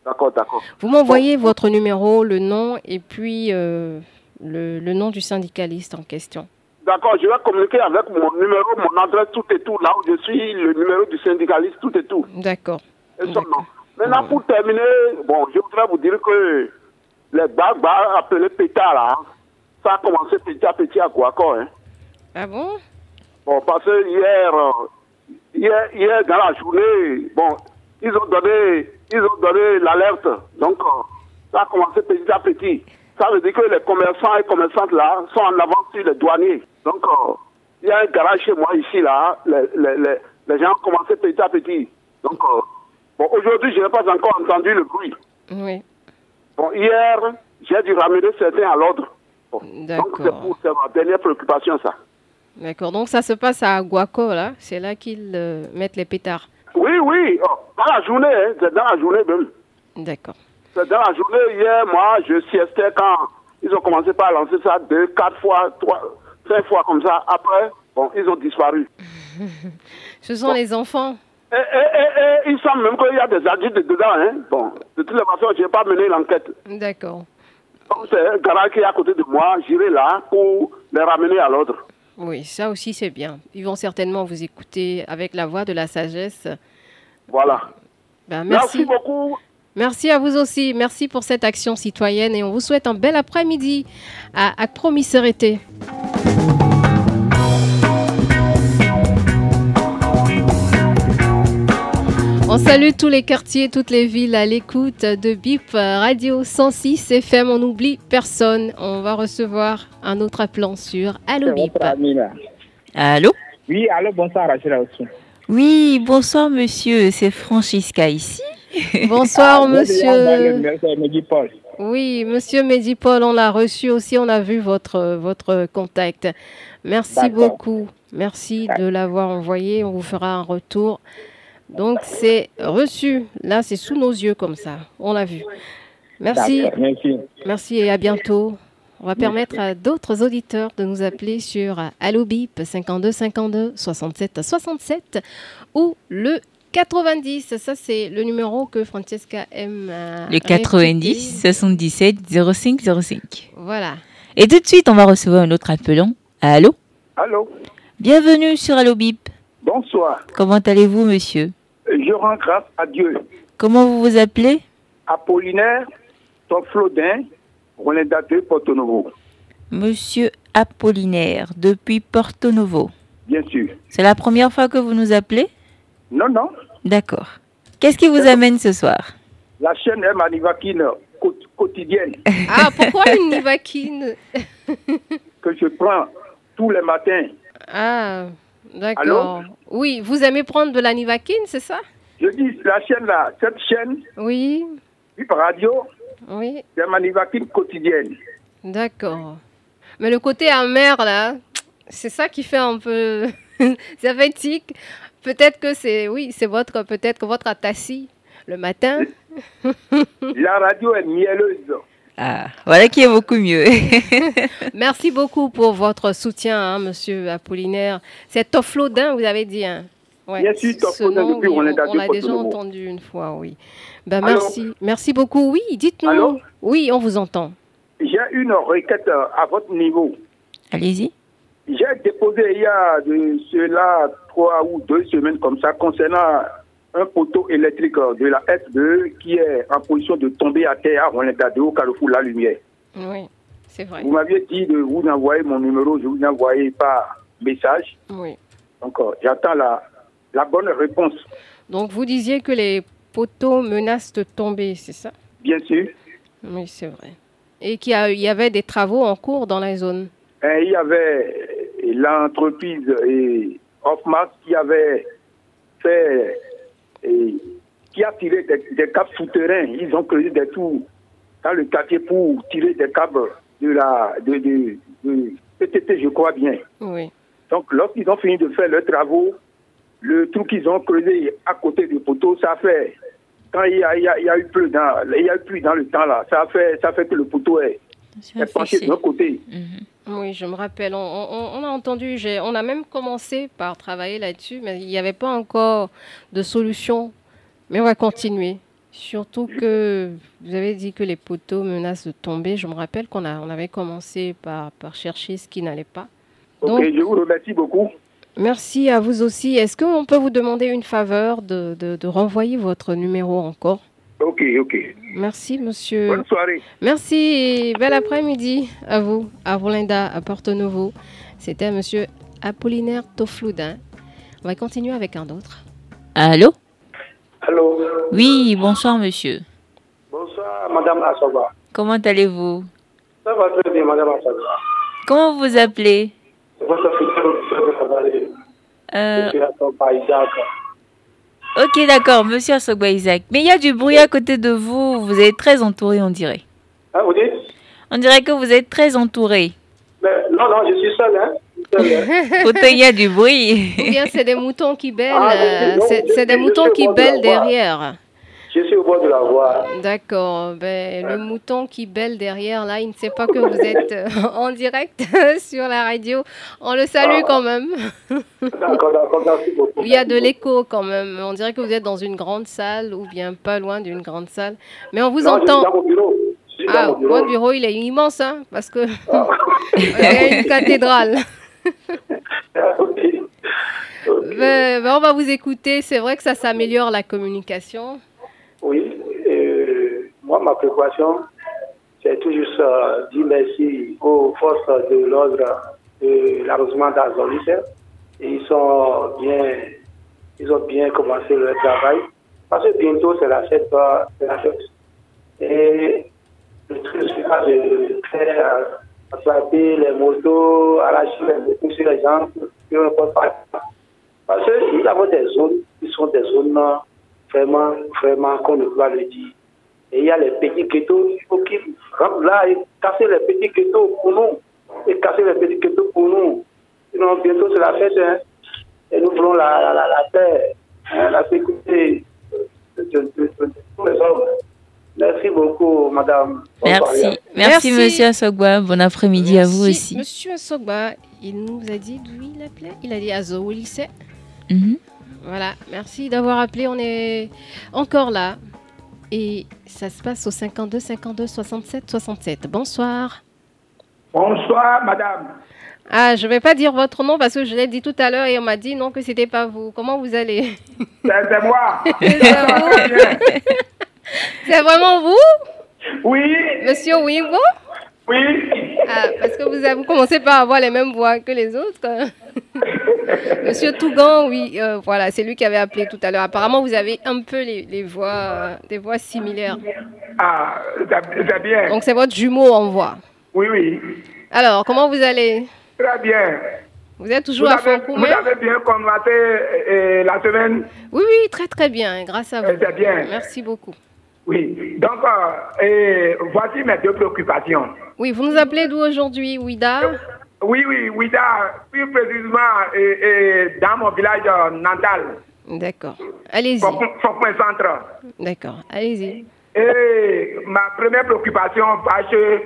D'accord, d'accord. Vous m'envoyez votre numéro, le nom et puis euh, le, le nom du syndicaliste en question. D'accord, je vais communiquer avec mon numéro, mon adresse, tout et tout, là où je suis, le numéro du syndicaliste, tout et tout. D'accord. Et son nom. Maintenant, pour terminer, bon, je voudrais vous dire que les barbares appelés pétards, là, hein, ça a commencé petit à petit à Guaco. Hein. Ah bon? Bon, parce que hier, euh, hier, hier, dans la journée, bon, ils ont donné, ils ont donné l'alerte. Donc, euh, ça a commencé petit à petit. Ça veut dire que les commerçants et commerçantes là sont en avance sur les douaniers. Donc, euh, il y a un garage chez moi ici là. Les, les, les, les gens ont commencé petit à petit. Donc, euh, bon, aujourd'hui, je n'ai pas encore entendu le bruit. Oui. Bon, hier, j'ai dû ramener certains à l'ordre. Bon, donc, c'est D'accord. pour c'est ma dernière préoccupation, ça. D'accord. Donc ça se passe à Guaco, là. C'est là qu'ils euh, mettent les pétards. Oui, oui, oh, dans la journée, hein, c'est dans la journée même. D'accord. C'est dans la journée, hier, moi, je siestais quand ils ont commencé par lancer ça deux, quatre fois, trois, cinq fois comme ça. Après, bon, ils ont disparu. (laughs) Ce sont les enfants. Et, et, et, il semble même qu'il y a des adultes dedans. Hein. Bon, de toutes les façons, je n'ai pas mené l'enquête. D'accord. Donc, c'est un garage qui est à côté de moi. J'irai là pour les ramener à l'ordre. Oui, ça aussi c'est bien. Ils vont certainement vous écouter avec la voix de la sagesse. Voilà. Ben, Merci merci. beaucoup. Merci à vous aussi. Merci pour cette action citoyenne et on vous souhaite un bel après-midi à Acpromisérité. On salue tous les quartiers, toutes les villes à l'écoute de BIP Radio 106 FM. On n'oublie personne. On va recevoir un autre appelant sur Allo BIP. Allô Oui, allô, bonsoir, Rachel aussi. Oui, bonsoir monsieur, c'est Francisca ici. (laughs) Bonsoir, Ah, monsieur. Oui, monsieur Medipol, on l'a reçu aussi, on a vu votre, votre contact. Merci beaucoup. Merci de l'avoir envoyé, on vous fera un retour. Donc c'est reçu. Là, c'est sous nos yeux comme ça. On l'a vu. Merci. Merci. Merci et à bientôt. On va permettre à d'autres auditeurs de nous appeler sur Allo Bip 52 52 67 67 ou le 90. Ça, c'est le numéro que Francesca aime. euh, Le 90 répéter. 77 05 05. Voilà. Et tout de suite, on va recevoir un autre appelant. Allô? Allô? Bienvenue sur Allo Bip. Bonsoir. Comment allez-vous, monsieur? Je rends grâce à Dieu. Comment vous vous appelez Apollinaire, Toflodin, Roland de Porto Novo. Monsieur Apollinaire, depuis Porto Novo. Bien sûr. C'est la première fois que vous nous appelez Non, non. D'accord. Qu'est-ce qui vous amène ce soir La chaîne est manivakine quo- quotidienne Ah, pourquoi une Nivaquine (laughs) que je prends tous les matins. Ah, d'accord. Oui, vous aimez prendre de la Nivaquine, c'est ça? Je dis, la chaîne là, cette chaîne, Oui, Bip Radio, oui, c'est manivakine quotidienne. d'accord. Mais le côté amer, là, c'est ça qui fait un peu (laughs) sympathique. Peut-être que c'est, oui, c'est votre, peut-être que votre atassi le matin. (laughs) La radio est mielleuse. Ah, voilà qui est beaucoup mieux. (laughs) Merci beaucoup pour votre soutien, hein, monsieur Apollinaire. C'est Toflodin, vous avez dit. Hein. Ouais, Bien sûr, ce Toflodin, nom, depuis oui, on est on, dans on l'a Porto déjà entendu une fois, oui. Ben, merci. Merci beaucoup. Oui, dites-nous. Oui, on vous entend. J'ai une requête euh, à votre niveau. Allez-y. J'ai déposé il y a de cela trois ou deux semaines comme ça concernant un poteau électrique euh, de la S2 qui est en position de tomber à terre à Roland-Dado au carrefour La Lumière. Oui, c'est vrai. Vous m'aviez dit de vous envoyer mon numéro, je vous ai envoyé par message. Oui. Donc euh, j'attends la, la bonne réponse, Donc, vous disiez que les poteaux menacent de tomber, c'est ça? Bien sûr. Oui, c'est vrai. Et qu'il y, avait des travaux en cours dans la zone. Et il y avait l'entreprise et Hoffman qui avait fait, et qui a tiré des, des câbles souterrains. Ils ont creusé des trous dans le quartier pour tirer des câbles de la de, de, de PTT, je crois bien. Oui. Donc, lorsqu'ils ont fini de faire leurs travaux, le trou qu'ils ont creusé à côté du poteau, ça fait quand il y a, il y a, il y a eu plus dans, il y a eu plus dans le temps là, ça a fait, ça fait que le poteau est, est penché de l'autre côté. Oui, je me rappelle. On, on- on a entendu, on a même commencé par travailler là-dessus, mais il n'y avait pas encore de solution. Mais on va continuer. Surtout que vous avez dit que les poteaux menacent de tomber. Je me rappelle qu'on a, on avait commencé par, par chercher ce qui n'allait pas. Donc, Ok, je vous remercie beaucoup. merci à vous aussi. Est-ce qu'on peut vous demander une faveur de, de- de renvoyer votre numéro encore? Ok, ok. Merci, monsieur. Bonne soirée. Merci et bel après-midi à vous, à Rolinda, à Porto Novo. C'était monsieur Apollinaire Tofloudin. On va continuer avec un autre. Allô Allô Oui, bonsoir monsieur. Bonsoir, Madame Assoba. Comment allez-vous Ça va très bien, Madame Assoba. Comment vous appelez. Euh, Je suis Assoba Isaac. Ok, d'accord, monsieur Asogba Isaac. Mais il y a du bruit à côté de vous. Vous êtes très entouré, on dirait. Hein, vous dites On dirait que vous êtes très entouré. Mais, Non, non, je suis seul, hein. Hein. Il y a du bruit. Ou bien c'est des moutons qui bêlent, Ah, euh, c'est des moutons qui bêlent derrière. Je suis au bord de la voie. D'accord. Ben, le mouton qui bêle derrière, là, il ne sait pas que vous êtes (laughs) euh, en direct sur la radio. On le salue quand même. D'accord, d'accord, merci beaucoup. Il y a de l'écho quand même. On dirait que vous êtes dans une grande salle ou bien pas loin d'une grande salle. Mais on vous Non, je suis entend. dans mon bureau. Je suis dans Ah, mon bureau. votre bureau, il est immense, hein, parce que (laughs) (laughs) il y a une cathédrale. Ben, ben, on va vous écouter. C'est vrai que ça s'améliore la communication. Oui, euh, moi, ma préoccupation, c'est toujours ça, dire merci aux forces de l'ordre de l'arrondissement d'Azolis. Ils sont bien, ils ont bien commencé leur travail. Parce que bientôt, c'est la fête, euh, c'est la fête. Et le truc, c'est pas de faire euh, attraper les motos, arracher les motos sur les gens, peuvent pas. Parce que nous avons des zones qui sont des zones euh, vraiment, vraiment, qu'on ne peut pas le dire. Et il y a les petits ghettos, il faut qu'ils rentrent là et casser les petits ghettos pour nous. Et casser les petits ghettos pour nous. Sinon, bientôt, c'est la fête. Hein. Et nous voulons la, la, la, la paix, hein, la sécurité de, de, de- de tous les hommes. Merci beaucoup, madame. Merci. Bonsoir. Merci, monsieur Asogba. Bon après-midi à vous Merci. aussi. Monsieur Sogba, il nous a dit d'où il appelait? Il a dit Azo au lycée. Mhm. Voilà, merci d'avoir appelé. On est encore là. Et ça se passe au 52 52 67 67. Bonsoir. Bonsoir, madame. Ah, je vais pas dire votre nom parce que je l'ai dit tout à l'heure et on m'a dit non que c'était pas vous. Comment vous allez? C'est moi. C'est vraiment vous? Oui. Monsieur Wingo Oui. Ah, parce que vous, avez, vous commencez par avoir les mêmes voix que les autres. (laughs) Monsieur Tougan, oui, euh, voilà, c'est lui qui avait appelé tout à l'heure. Apparemment, vous avez un peu les, les voix, euh, des voix similaires. Ah, c'est c'est bien. Donc, c'est votre jumeau en voix. Oui, oui. Alors, comment vous allez? Très bien. Vous êtes toujours vous à fond vous avez bien commencé euh, la semaine? Oui, oui, très très bien, grâce à vous. Euh, c'est bien. Merci beaucoup. Oui. Donc, euh, et voici mes deux préoccupations. Oui, vous nous appelez d'où aujourd'hui, Ouida? Oui, oui, Ouida, plus précisément et, et dans mon village euh, natal, D'accord. Allez-y. Faucoin Centre. D'accord, allez-y. Et ma première préoccupation, parce que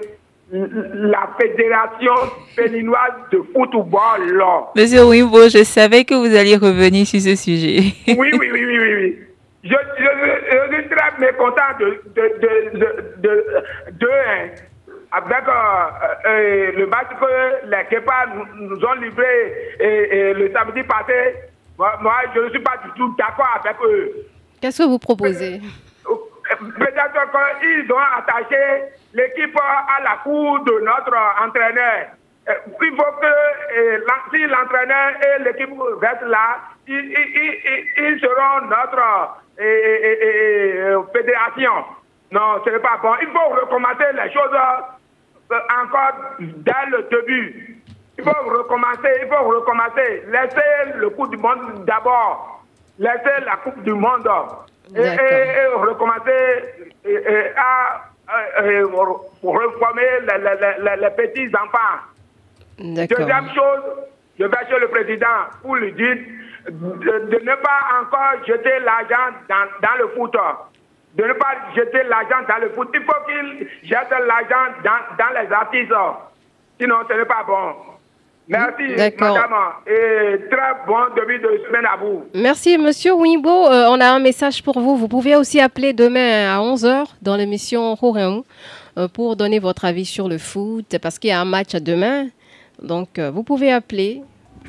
la Fédération béninoise de football, Monsieur Wimbo, je savais que vous alliez revenir sur ce sujet. Oui, oui, oui, oui, oui. Je, je, je suis très mécontent de, de, de, de, de, hein, avec euh, euh, le match que les Kepa nous, ont livré et, et le samedi passé. Moi, moi, je ne suis pas du tout d'accord avec eux. Qu'est-ce que vous proposez? Peut-être qu'ils ont attaché l'équipe à la cour de notre entraîneur. Euh, Il faut que si l'entraîneur et l'équipe restent là, ils, seront notre euh, fédération. Non, ce n'est pas bon. Il faut recommencer les choses euh, encore dès le début. Il faut recommencer, il faut recommencer. Laissez le coup du monde d'abord. Laissez la Coupe du Monde. Et, recommencer à euh, reformer les, les- les- les petits enfants. Deuxième chose, je vais chez le président pour lui dire de, de ne pas encore jeter l'argent dans, dans le foot. de ne pas jeter l'argent dans le foot. Il faut qu'il jette l'argent dans, dans les artistes. Sinon, ce n'est pas bon. Merci, madame. Et très bon début de semaine à vous. Merci, monsieur Wimbo. Euh, on a un message pour vous. Vous pouvez aussi appeler demain à 11h dans l'émission Horeon euh, pour donner votre avis sur le foot parce qu'il y a un match demain. Donc, euh, vous pouvez appeler.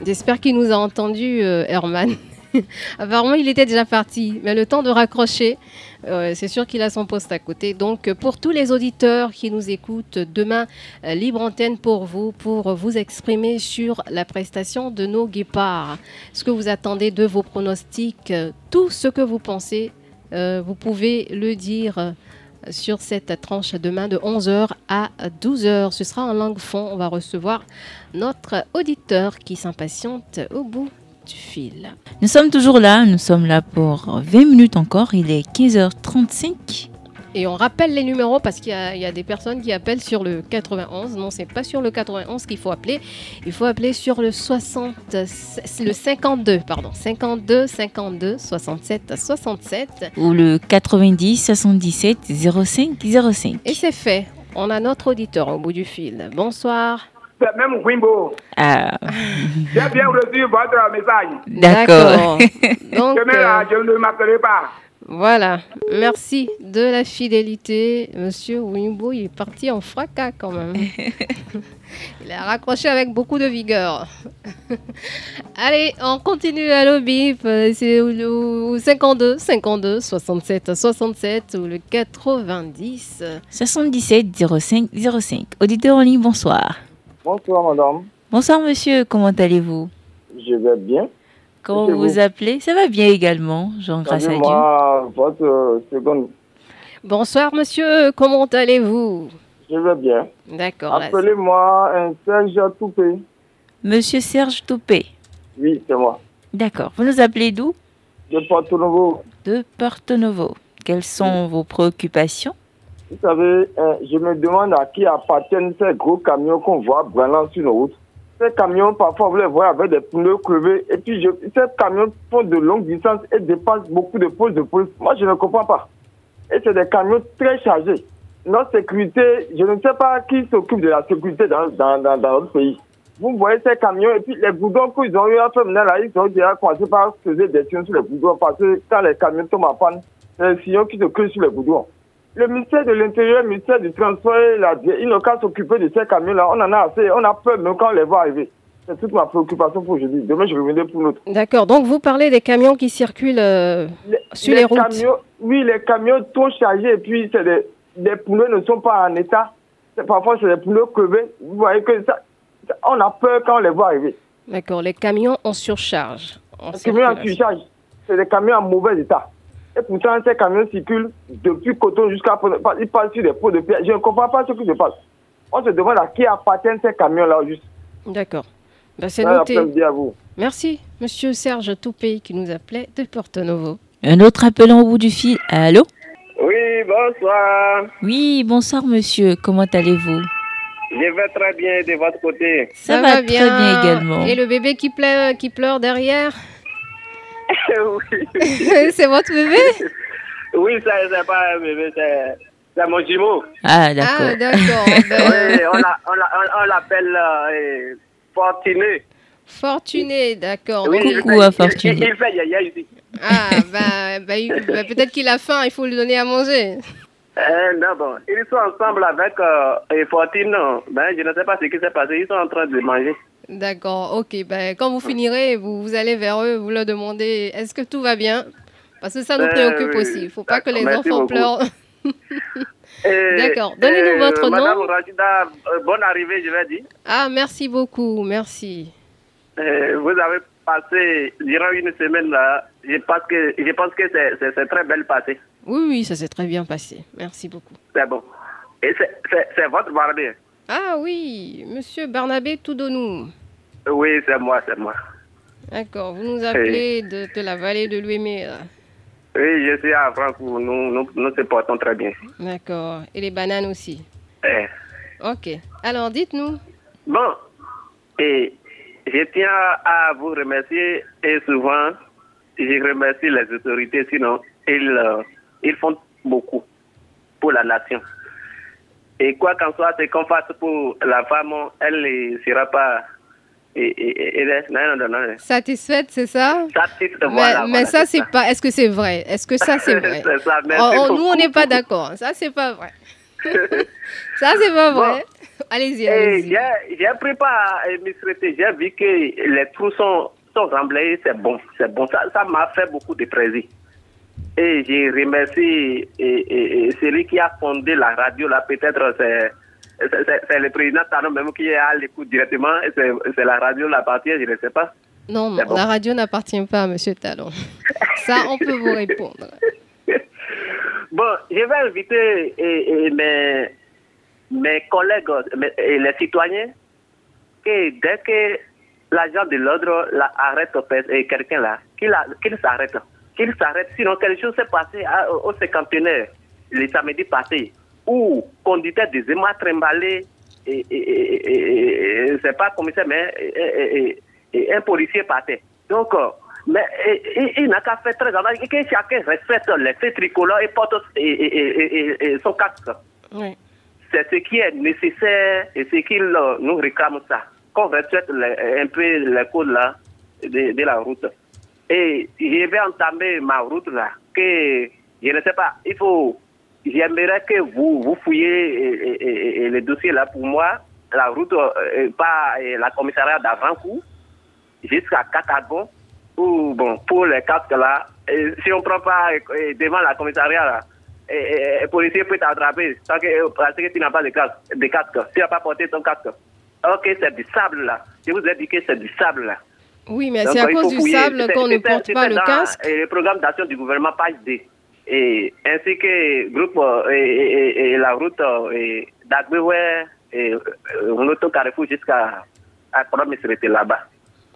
J'espère qu'il nous a entendu, Herman. (laughs) Apparemment, il était déjà parti, mais le temps de raccrocher, euh, c'est sûr qu'il a son poste à côté. Donc, pour tous les auditeurs qui nous écoutent, demain, euh, libre antenne pour vous, pour vous exprimer sur la prestation de nos guépards. Ce que vous attendez de vos pronostics, euh, tout ce que vous pensez, vous pouvez le dire sur cette tranche demain de 11h à 12h. Ce sera en langue fond. On va recevoir notre auditeur qui s'impatiente au bout fil. Nous sommes toujours là, nous sommes là pour 20 minutes encore, il est 15h35. Et on rappelle les numéros parce qu'il y, a des personnes qui appellent sur le 91. Non, c'est pas sur le 91 qu'il faut appeler. Il faut appeler sur le 60, le 52, pardon, 52 52 67 67. Ou le 90 77 05 05. Et c'est fait. On a notre auditeur au bout du fil. Bonsoir c'est même Wimbo. Ah. (laughs) J'ai bien reçu votre message. D'accord. (laughs) Donc, je ne m'appellerai pas. Voilà, merci de la fidélité. Monsieur Wimbo, il est parti en fracas quand même. (laughs) il a raccroché avec beaucoup de vigueur. (laughs) Allez, on continue à l'obif. C'est au 52, 52, 67, 67 ou le 90. 77 05 05. Auditeur en ligne, bonsoir. Bonsoir, madame. Bonsoir, monsieur. Comment allez-vous? Je vais bien. Comment vous vous appelez? Ça va bien également, Jean, grâce à Dieu. Votre euh, seconde. Bonsoir, monsieur. Comment allez-vous? Je vais bien. D'accord. Appelez-moi un Serge Toupé. Monsieur Serge Toupé Oui, c'est moi. D'accord. Vous nous appelez d'où? De Porto Novo. De Porto Novo. Quelles sont vos préoccupations? Vous savez, euh, je me demande à qui appartiennent ces gros camions qu'on voit branlant sur nos routes. Ces camions, parfois, vous les voyez avec des pneus crevés. Et puis, je, ces camions font de longues distances et dépassent beaucoup de postes de police. Moi, je ne comprends pas. Et c'est des camions très chargés. Notre sécurité, je ne sais pas qui s'occupe de la sécurité dans, dans, dans, notre pays. Vous voyez ces camions et puis les boudons qu'ils ont eu à faire là, ils ont déjà commencé par poser des sillons sur les boudons parce que quand les camions tombent en panne, c'est les sillons qui se creusent sur les boudons. Le ministère de l'Intérieur, le ministère du Transport, ils n'ont qu'à s'occuper de ces camions-là. On en a assez, on a peur même quand on les voit arriver. C'est toute ma préoccupation pour aujourd'hui. Demain, je reviendrai pour l'autre. D'accord. Donc, vous parlez des camions qui circulent euh, sur les, routes Oui, les camions trop chargés et puis des, les pneus ne sont pas en état. Parfois, c'est des pneus crevés. Vous voyez que ça, on a peur quand on les voit arriver. D'accord. Les camions en surcharge. les camions en surcharge. C'est des camions en mauvais état. Et pourtant, ces camions circulent depuis Coton jusqu'à... Ils passent sur des pots de pierre. Je ne comprends pas ce qui se passe. On se demande à qui appartiennent ces camions-là, juste. D'accord. Ben, c'est noté. À vous. Merci, monsieur Serge Toupé, qui nous appelait de Porto Novo. Un autre appel au bout du fil. Allô? Oui, bonsoir. Oui, bonsoir, monsieur. Comment allez-vous? Je vais très bien de votre côté. Ça, va, bien. très bien également. Et le bébé qui pleure, qui pleure derrière? Oui. c'est votre bébé? Oui, ça c'est pas un bébé, c'est mon jumeau. Ah, d'accord. Ah, d'accord. (laughs) On l'appelle euh, Fortuné. Fortuné, d'accord. Oui, Coucou à Fortuné. Il, fait yaya ici. Ah, ben, ben, ben, peut-être qu'il a faim, il faut lui donner à manger. Euh, non, bon, ils sont ensemble avec euh, Fortune. Ben, je ne sais pas ce qui s'est passé. Ils sont en train de manger. D'accord, ok. Ben, quand vous finirez, vous, vous allez vers eux, vous leur demandez est-ce que tout va bien? Parce que ça nous euh, préoccupe aussi. Il ne faut pas que les enfants pleurent. (laughs) (laughs) D'accord. Donnez-nous votre nom. Madame Rachida, euh, bonne arrivée, je vais dire. Ah, merci beaucoup. Merci. Euh, vous avez passé durant une semaine là. Je pense que, je pense que c'est très bien passé. Oui, oui, ça s'est très bien passé. Merci beaucoup. C'est bon. Et c'est votre barbie ah oui, monsieur Barnabé Toudonou. Oui, c'est moi, c'est moi. D'accord, vous nous appelez de, la vallée de l'Ouémé. Oui, je suis à Francfort, nous, nous nous portons très bien. D'accord, et les bananes aussi. Eh. Ok, alors dites-nous. Bon, et je tiens à vous remercier et souvent je remercie les autorités, sinon ils, euh, ils font beaucoup pour la nation. Et quoi qu'en soit, c'est qu'on fasse pour la femme, elle ne sera pas. Et, et, et, non, non, non, non. Satisfaite, c'est ça? Satisfaite, Mais, voilà. mais voilà, ça, c'est pas. Est-ce que c'est vrai? Est-ce que ça, c'est vrai? (laughs) Ça, Oh, oh, Nous, on n'est pas d'accord. Ça, c'est pas vrai. (laughs) ça, c'est pas vrai. Allez-y, j'ai pris pas à Misreté, j'ai vu que les trous sont, sont remblayés, c'est bon, c'est bon. Ça ça m'a fait beaucoup de plaisir. Et et- et celui qui a fondé la radio, là, peut-être c'est le président Tano même qui est à l'écoute directement, c'est la radio, la partie, je ne sais pas. Non, non, C'est bon. la radio n'appartient pas à Monsieur Talon. ça, on peut vous répondre. (laughs) Bon, je vais inviter et, et mes, mes collègues et les citoyens que dès que l'agent de l'ordre arrête quelqu'un là, qu'il qu'il s'arrête. Qu'il s'arrête, sinon quelque chose s'est passé à- au cinquantenaire le samedi passé, où conducteur des émats trimballé, et, et, et, et- c'est pas commissaire, mais un policier partait. Donc, euh, mais il n'a qu'à faire très attention, et que chacun respecte les faits tricolores et porte son casque. Oui. C'est ce qui est nécessaire et ce qu'il euh, nous réclame ça. Qu'on respecte un peu les codes là de, de la route. Et je vais entamer ma route là, que je ne sais pas, il faut, j'aimerais que vous, vous fouillez et, et- et- et le dossier là pour moi, la route, euh, euh, la commissariat d'Avrancourt, jusqu'à Catagon, ou bon, pour les casques là, si on prend pas devant la commissariat là, et, le policier peut t'attraper tant que, parce que tu n'as pas de casque, de casque, tu n'as pas porté ton casque. Ok, c'est du sable là. Je vous ai dit que c'est du sable là. Oui, mais c'est à cause du fouiller. sable qu'on ne porte pas le dans, casque. euh, Le programme d'action du gouvernement, page D. Et, ainsi que groupe euh, et, et- et la route euh, et et euh, on auto carrefour jusqu'à à Promisrete là-bas.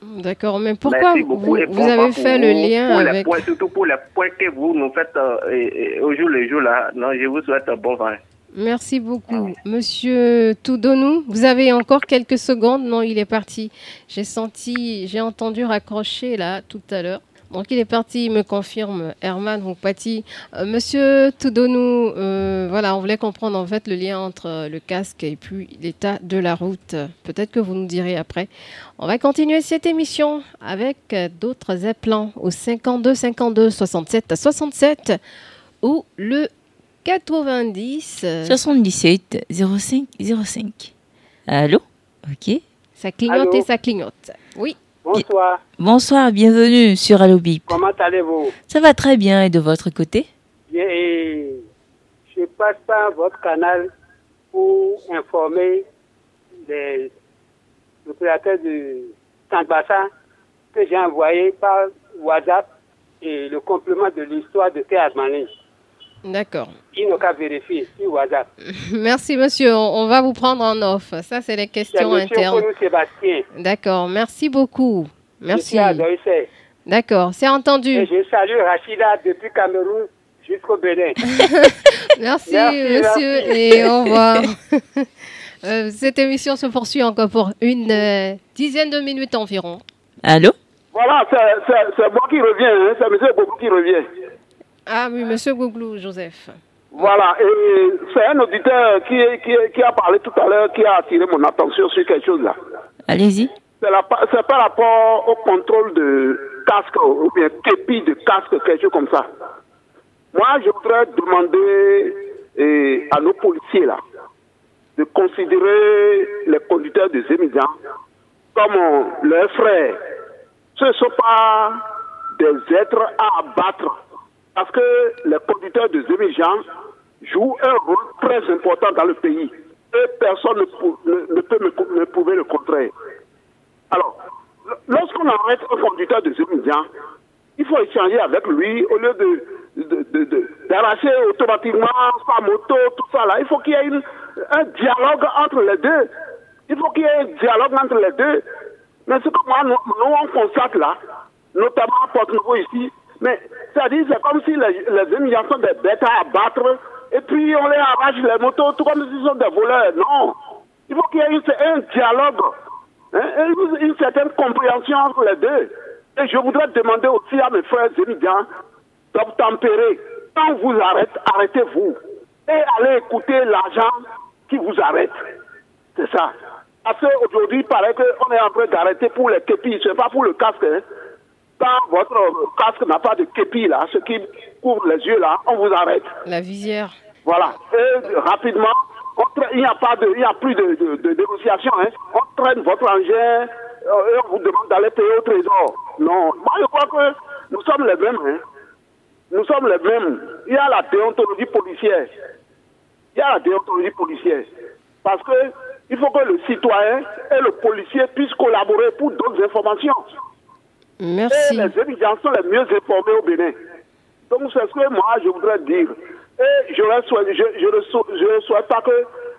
D'accord, mais pourquoi vous, et avez fait le lien pour les avec... points, surtout pour les points que vous nous faites euh, et- et au jour le jour là. Non, je vous souhaite un bon vent. Merci beaucoup. Monsieur Toudonou, vous avez encore quelques secondes Non, il est parti. J'ai senti, j'ai entendu raccrocher là tout à l'heure. Donc il est parti, il me confirme Herman Houkpati. Euh, Monsieur Toudonou, euh, voilà, on voulait comprendre en fait le lien entre euh, le casque et puis l'état de la route. Peut-être que vous nous direz après. On va continuer cette émission avec euh, d'autres appelants au 52 52 67 67 ou le 90 euh, 77 05 05. Allô? Ok. Ça clignote Allô? et ça clignote. Oui. Bonsoir, Bonsoir, bienvenue sur Allo Bip. comment allez-vous? Ça va très bien et de votre côté? Bien, et Je passe par votre canal pour informer les opérateurs du Saint-Bassin que j'ai envoyé par WhatsApp et le complément de l'histoire de Théâtre D'accord. Ils n'ont qu'à vérifier sur WhatsApp. (laughs) Merci, monsieur. On va vous prendre en off. Ça, c'est les questions monsieur internes. D'accord. Merci beaucoup. Merci. D'accord. C'est Et entendu. je salue Rachida depuis Cameroun jusqu'au Bénin. (laughs) Merci, Merci, monsieur. merci. Et au revoir. (laughs) Euh, Cette émission se poursuit encore pour une euh, dizaine de minutes environ. Allô? Voilà, c'est- moi qui reviens, hein, c'est M. Bobo qui revient. Ah oui, monsieur Gouglou, Joseph. Voilà, et c'est un auditeur qui, qui, qui a parlé tout à l'heure, qui a attiré mon attention sur quelque chose là. Allez-y. C'est par rapport au contrôle de casque ou bien képi de casque, quelque chose comme ça. Moi, je voudrais demander eh, à nos policiers là de considérer les conducteurs des émigrants comme leurs frères. Ce ne sont pas des êtres à abattre parce que les conducteurs des émigrants jouent un rôle très important dans le pays et personne ne, ne- peut me, prouver le contraire. Alors, lorsqu'on arrête un conducteur de immigrants, il faut échanger avec lui au lieu de de- de- de- d'arracher automatiquement sa moto, tout ça là. Il faut qu'il y ait un dialogue entre les deux. Il faut qu'il y ait un dialogue entre les deux. Mais ce que nous, on constate là, notamment à Porte-Nouveau ici, mais c'est-à-dire c'est comme si les, les immigrants sont des bêtes à abattre et puis on les arrache les motos tout comme s'ils sont des voleurs. Non. Il faut qu'il y ait un, dialogue, hein, une, certaine compréhension entre les deux. Et je voudrais demander aussi à mes frères immigrants d'obtempérer. quand vous arrête, arrêtez-vous. Et allez écouter l'agent qui vous arrête. C'est ça. Parce qu'aujourd'hui, il paraît qu'on est en train d'arrêter pour les képis. Ce n'est pas pour le casque. Hein. Quand votre casque n'a pas de képi, là, ce qui couvre les yeux, là, on vous arrête. La visière. Voilà. Et rapidement, il n'y a, pas de, il a plus de, de, de négociation. Hein. On traîne votre engin euh, et on vous demande d'aller payer au trésor. Non. Moi, je crois que nous sommes les mêmes. Hein. Nous sommes les mêmes. Il y a la déontologie policière. Il y a la déontologie policière. Parce que il faut que le citoyen et le policier puissent collaborer pour d'autres informations. Et les étudiants sont les mieux informés au Bénin. Donc c'est ce que moi je voudrais dire. Et je ne souhaite, je, pas que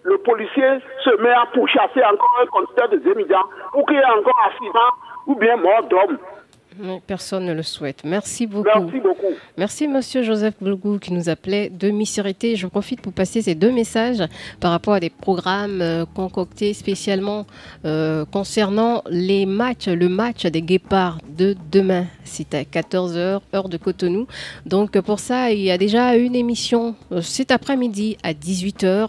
le policier se met à pourchasser encore un conducteur de étudiants ou qu'il y ait encore accident ou bien mort d'homme. Personne ne le souhaite. Merci beaucoup. Merci beaucoup. Merci, monsieur Joseph Boulgou, qui nous appelait de Missirité. Je profite pour passer ces deux messages par rapport à des programmes euh, concoctés spécialement euh, concernant les matchs, le match des guépards de demain. C'est à 14h, heure de Cotonou. Donc, pour ça, il y a déjà une émission euh, cet après-midi à 18h,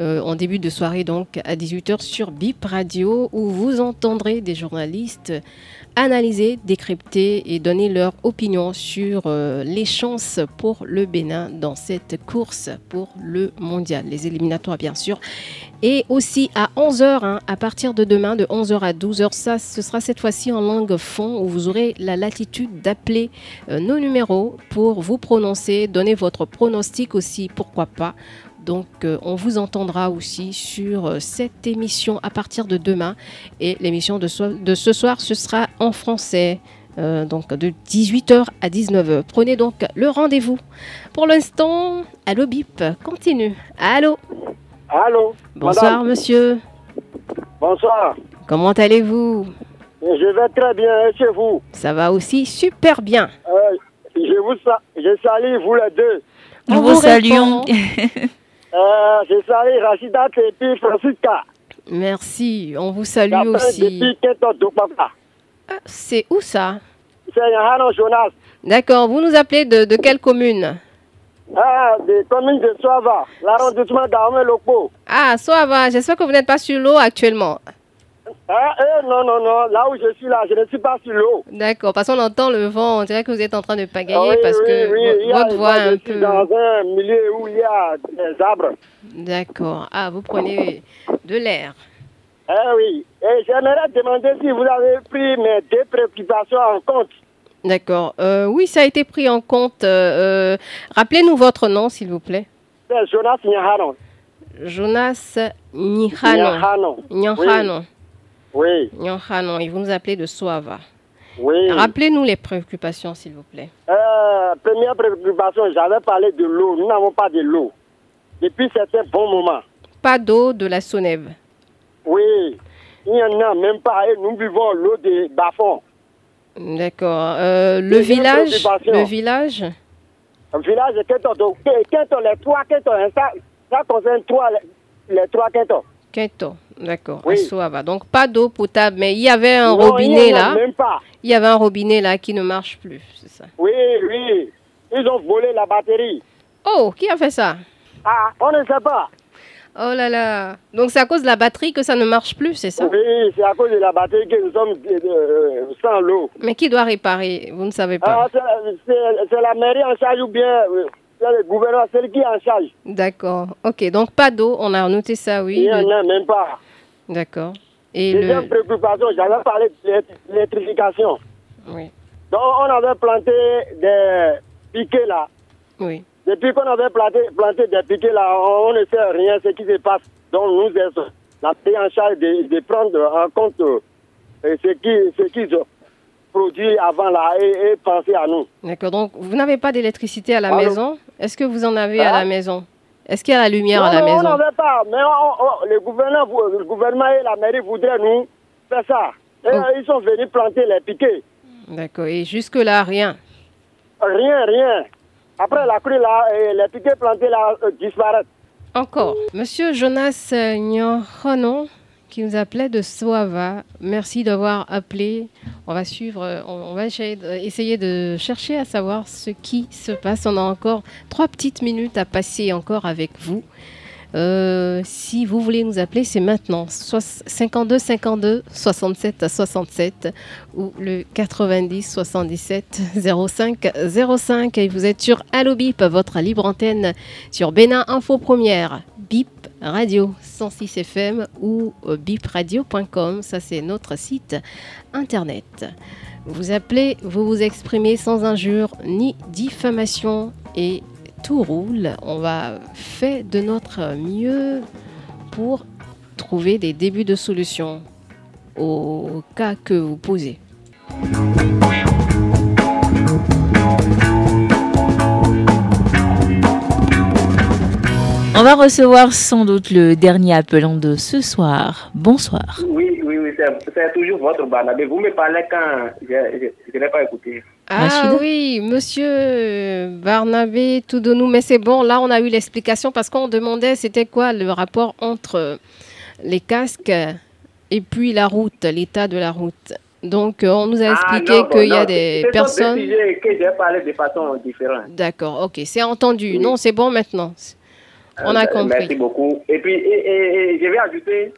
en début de soirée, donc à 18h sur BIP Radio, où vous entendrez des journalistes analyser, décrypter et donner leur opinion sur euh, les chances pour le Bénin dans cette course pour le mondial, les éliminatoires bien sûr. Et aussi à 11h, hein, à partir de demain, de 11h à 12h, ça, ce sera cette fois-ci en langue fond où vous aurez la latitude d'appeler euh, nos numéros pour vous prononcer, donner votre pronostic aussi, pourquoi pas, donc, euh, on vous entendra aussi sur euh, cette émission à partir de demain. Et l'émission de, ce soir, ce sera en français. Euh, donc de 18h à 19h. Prenez donc le rendez-vous. Pour l'instant, Allo Bip continue. Allô? Allô Bonsoir monsieur. Bonsoir. Comment allez-vous? Je vais très bien et chez vous? Ça va aussi super bien. je vous je salue vous les deux. Nous vous, saluons. (laughs) Euh, je salue Rachida et puis Francisca. Merci, on vous salue aussi. Ah, c'est où ça? C'est Yahano Jonas. D'accord, vous nous appelez de, de quelle commune? Ah, des communes de Soava, l'arrondissement d'Armé Loco. Ah, Soava, j'espère que vous n'êtes pas sur l'eau actuellement. Ah, eh, non, non, non. Là où je suis là, je ne suis pas sur l'eau. D'accord, parce qu'on entend le vent. On dirait que vous êtes en train de pagayer ah parce que votre voix est un peu. dans un milieu où il y a des arbres. D'accord. Ah, vous prenez de l'air. Eh oui. Et j'aimerais demander si vous avez pris mes deux préoccupations en compte. D'accord. Euh, oui, ça a été pris en compte. Euh, euh, rappelez-nous votre nom, s'il vous plaît. C'est Jonas Nyahano. Jonas Nyahano. Nyahano. Oui. Ils vont nous appeler de Soava. Oui. Rappelez-nous les préoccupations, s'il vous plaît. Euh, première préoccupation, j'avais parlé de l'eau. Nous n'avons pas de l'eau. Depuis certains bons moments. Pas d'eau de la Sonève. Oui. Il n'y en a même pas. Et nous buvons l'eau des bas-fonds. D'accord. Euh, le village Le village? Le village. Quinton, les trois Quinton. Hein, ça, concerne trois, les, trois Quinton. Quinton. D'accord. Oui. Donc pas d'eau potable, mais il y avait un robinet là. Même pas. Il y avait un robinet là qui ne marche plus, c'est ça. Oui, oui. Ils ont volé la batterie. Oh, qui a fait ça? Ah, on ne sait pas. Oh là là. Donc c'est à cause de la batterie que ça ne marche plus, c'est ça? Oui, c'est à cause de la batterie que nous sommes euh, sans l'eau. Mais qui doit réparer? Vous ne savez pas. Ah, c'est la mairie en charge ou bien euh, le gouvernement, c'est qui est en charge. D'accord. Ok, donc pas d'eau, on a noté ça, oui. Il n'y en a même pas. D'accord. Et Deuxième le... préoccupation, j'avais parlé de l'électrification. Oui. Donc, on avait planté des piquets là. Oui. Depuis qu'on avait planté, planté des piquets là, on, ne sait rien ce qui se passe. Donc, nous, la pris en charge de, de, prendre en compte euh, ce qu'ils ce qui produit avant là et, et, penser à nous. D'accord. Donc, vous n'avez pas d'électricité à la maison? Est-ce que vous en avez à la hein? maison? Est-ce qu'il y a la lumière à la non, maison Non, on n'en veut pas. Mais le, gouvernement, le gouvernement et la mairie voudraient nous faire ça. Et, Ils sont venus planter les piquets. D'accord. Et jusque-là, rien? Rien, rien. Après la crue, là, les piquets plantés là, euh, disparaissent. Encore. Monsieur Jonas Nyoronon, qui nous appelait de Soava. Merci d'avoir appelé. On va suivre, on, va essayer de, chercher à savoir ce qui se passe. On a encore trois petites minutes à passer encore avec vous. Euh, si vous voulez nous appeler, c'est maintenant 52 52 67 67 ou le 90 77 05 05 et vous êtes sur Allo Bip, votre libre antenne sur Bénin Info Première, Bip Radio 106 FM ou euh, bipradio.com, ça c'est notre site internet. Vous appelez, vous vous exprimez sans injure ni diffamation et tout roule. On va faire de notre mieux pour trouver des débuts de solutions au cas que vous posez. On va recevoir sans doute le dernier appelant de ce soir. Bonsoir. Oui, oui, oui, c'est toujours votre Barnabé. Vous me parlez quand je n'ai pas écouté. Ah oui, monsieur Barnabé nous, mais c'est bon, là on a eu l'explication parce qu'on demandait c'était quoi le rapport entre les casques et puis la route, l'état de la route. Donc, on nous a ah, expliqué qu'il y a des personnes. C'est que j'ai parlé de façon différente. D'accord, ok, c'est entendu. Non, c'est bon maintenant. On a euh, compris. Merci beaucoup. Et puis, je vais ajouter,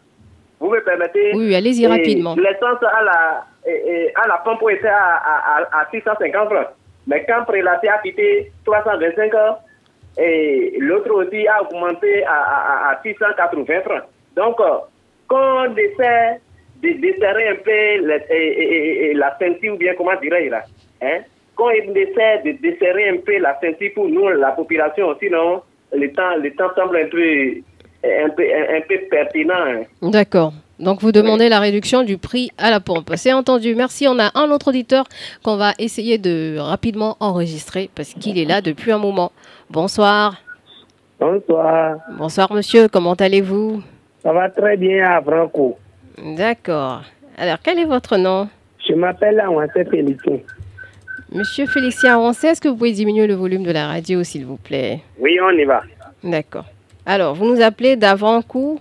vous me permettez? Oui, allez-y rapidement. L'essence à la, à la pompe était à, à, 650 francs. Mais quand Prélaté a quitté 325 ans, et l'autre aussi a augmenté à, à, 680 francs. Donc, euh, quand on essaie de desserrer un peu la ceinture, ou bien comment dirais-je là, hein? quand on essaie de desserrer un peu la ceinture pour nous, la population, sinon, le temps, le temps semble un peu, un peu, un, peu pertinent. Hein. D'accord. Donc vous demandez la réduction du prix à la pompe. C'est entendu. Merci. On a un autre auditeur qu'on va essayer de rapidement enregistrer parce qu'il est là depuis un moment. Bonsoir. Bonsoir. Bonsoir monsieur. Comment allez-vous? Ça va très bien à Franco. D'accord. Alors quel est votre nom? Je m'appelle Awansé Félicien. Monsieur Félicien Awansé, est-ce que vous pouvez diminuer le volume de la radio s'il vous plaît Oui, on y va. D'accord. Alors, vous nous appelez d'avant-coup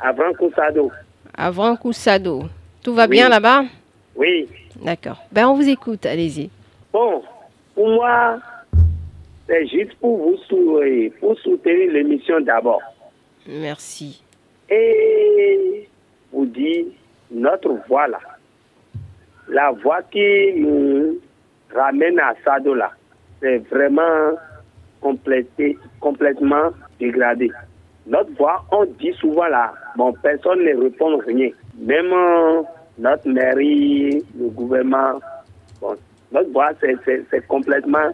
Avant-coup Sado. Avant Coussado. Tout va bien là-bas Oui. D'accord. Ben, on vous écoute, allez-y. Bon, pour moi, c'est juste pour vous soutenir, pour soutenir l'émission d'abord. Merci. Et vous dire notre voix là, la voix qui nous ramène à Sado là, c'est vraiment complètement dégradé. Notre voix, on dit souvent là, bon, personne ne répond rien. Même euh, notre mairie, le gouvernement, bon, notre voix, c'est complètement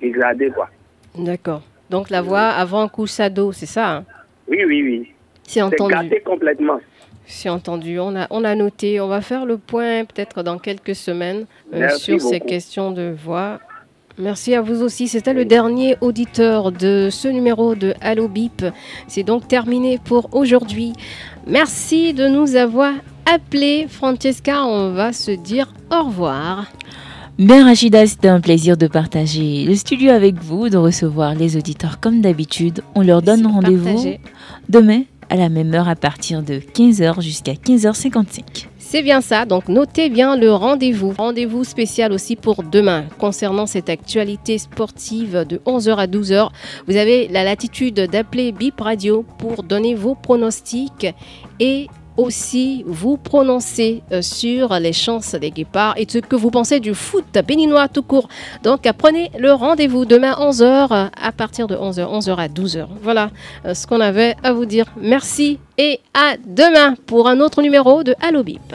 dégradé, quoi. D'accord. Donc la voix avant Coussado, c'est ça hein? Oui, oui, oui. C'est entendu. C'est complètement. C'est entendu. On a, on a noté. On va faire le point peut-être dans quelques semaines euh, sur ces questions de voix. Merci à vous aussi. C'était le dernier auditeur de ce numéro de Allo Bip. C'est donc terminé pour aujourd'hui. Merci de nous avoir appelés. Francesca, on va se dire au revoir. Bien Rachida, c'était un plaisir de partager le studio avec vous, de recevoir les auditeurs comme d'habitude. On leur donne rendez-vous demain à la même heure à partir de 15h jusqu'à 15h55. C'est bien ça, donc notez bien le rendez-vous. Rendez-vous spécial aussi pour demain concernant cette actualité sportive de 11h à 12h. Vous avez la latitude d'appeler Bip Radio pour donner vos pronostics et aussi vous prononcer euh, sur les chances des guépards et ce que vous pensez du foot béninois tout court. Donc prenez le rendez-vous demain 11h à partir de 11h, 11h à 12h. Voilà euh, ce qu'on avait à vous dire. Merci et à demain pour un autre numéro de Allo Bip.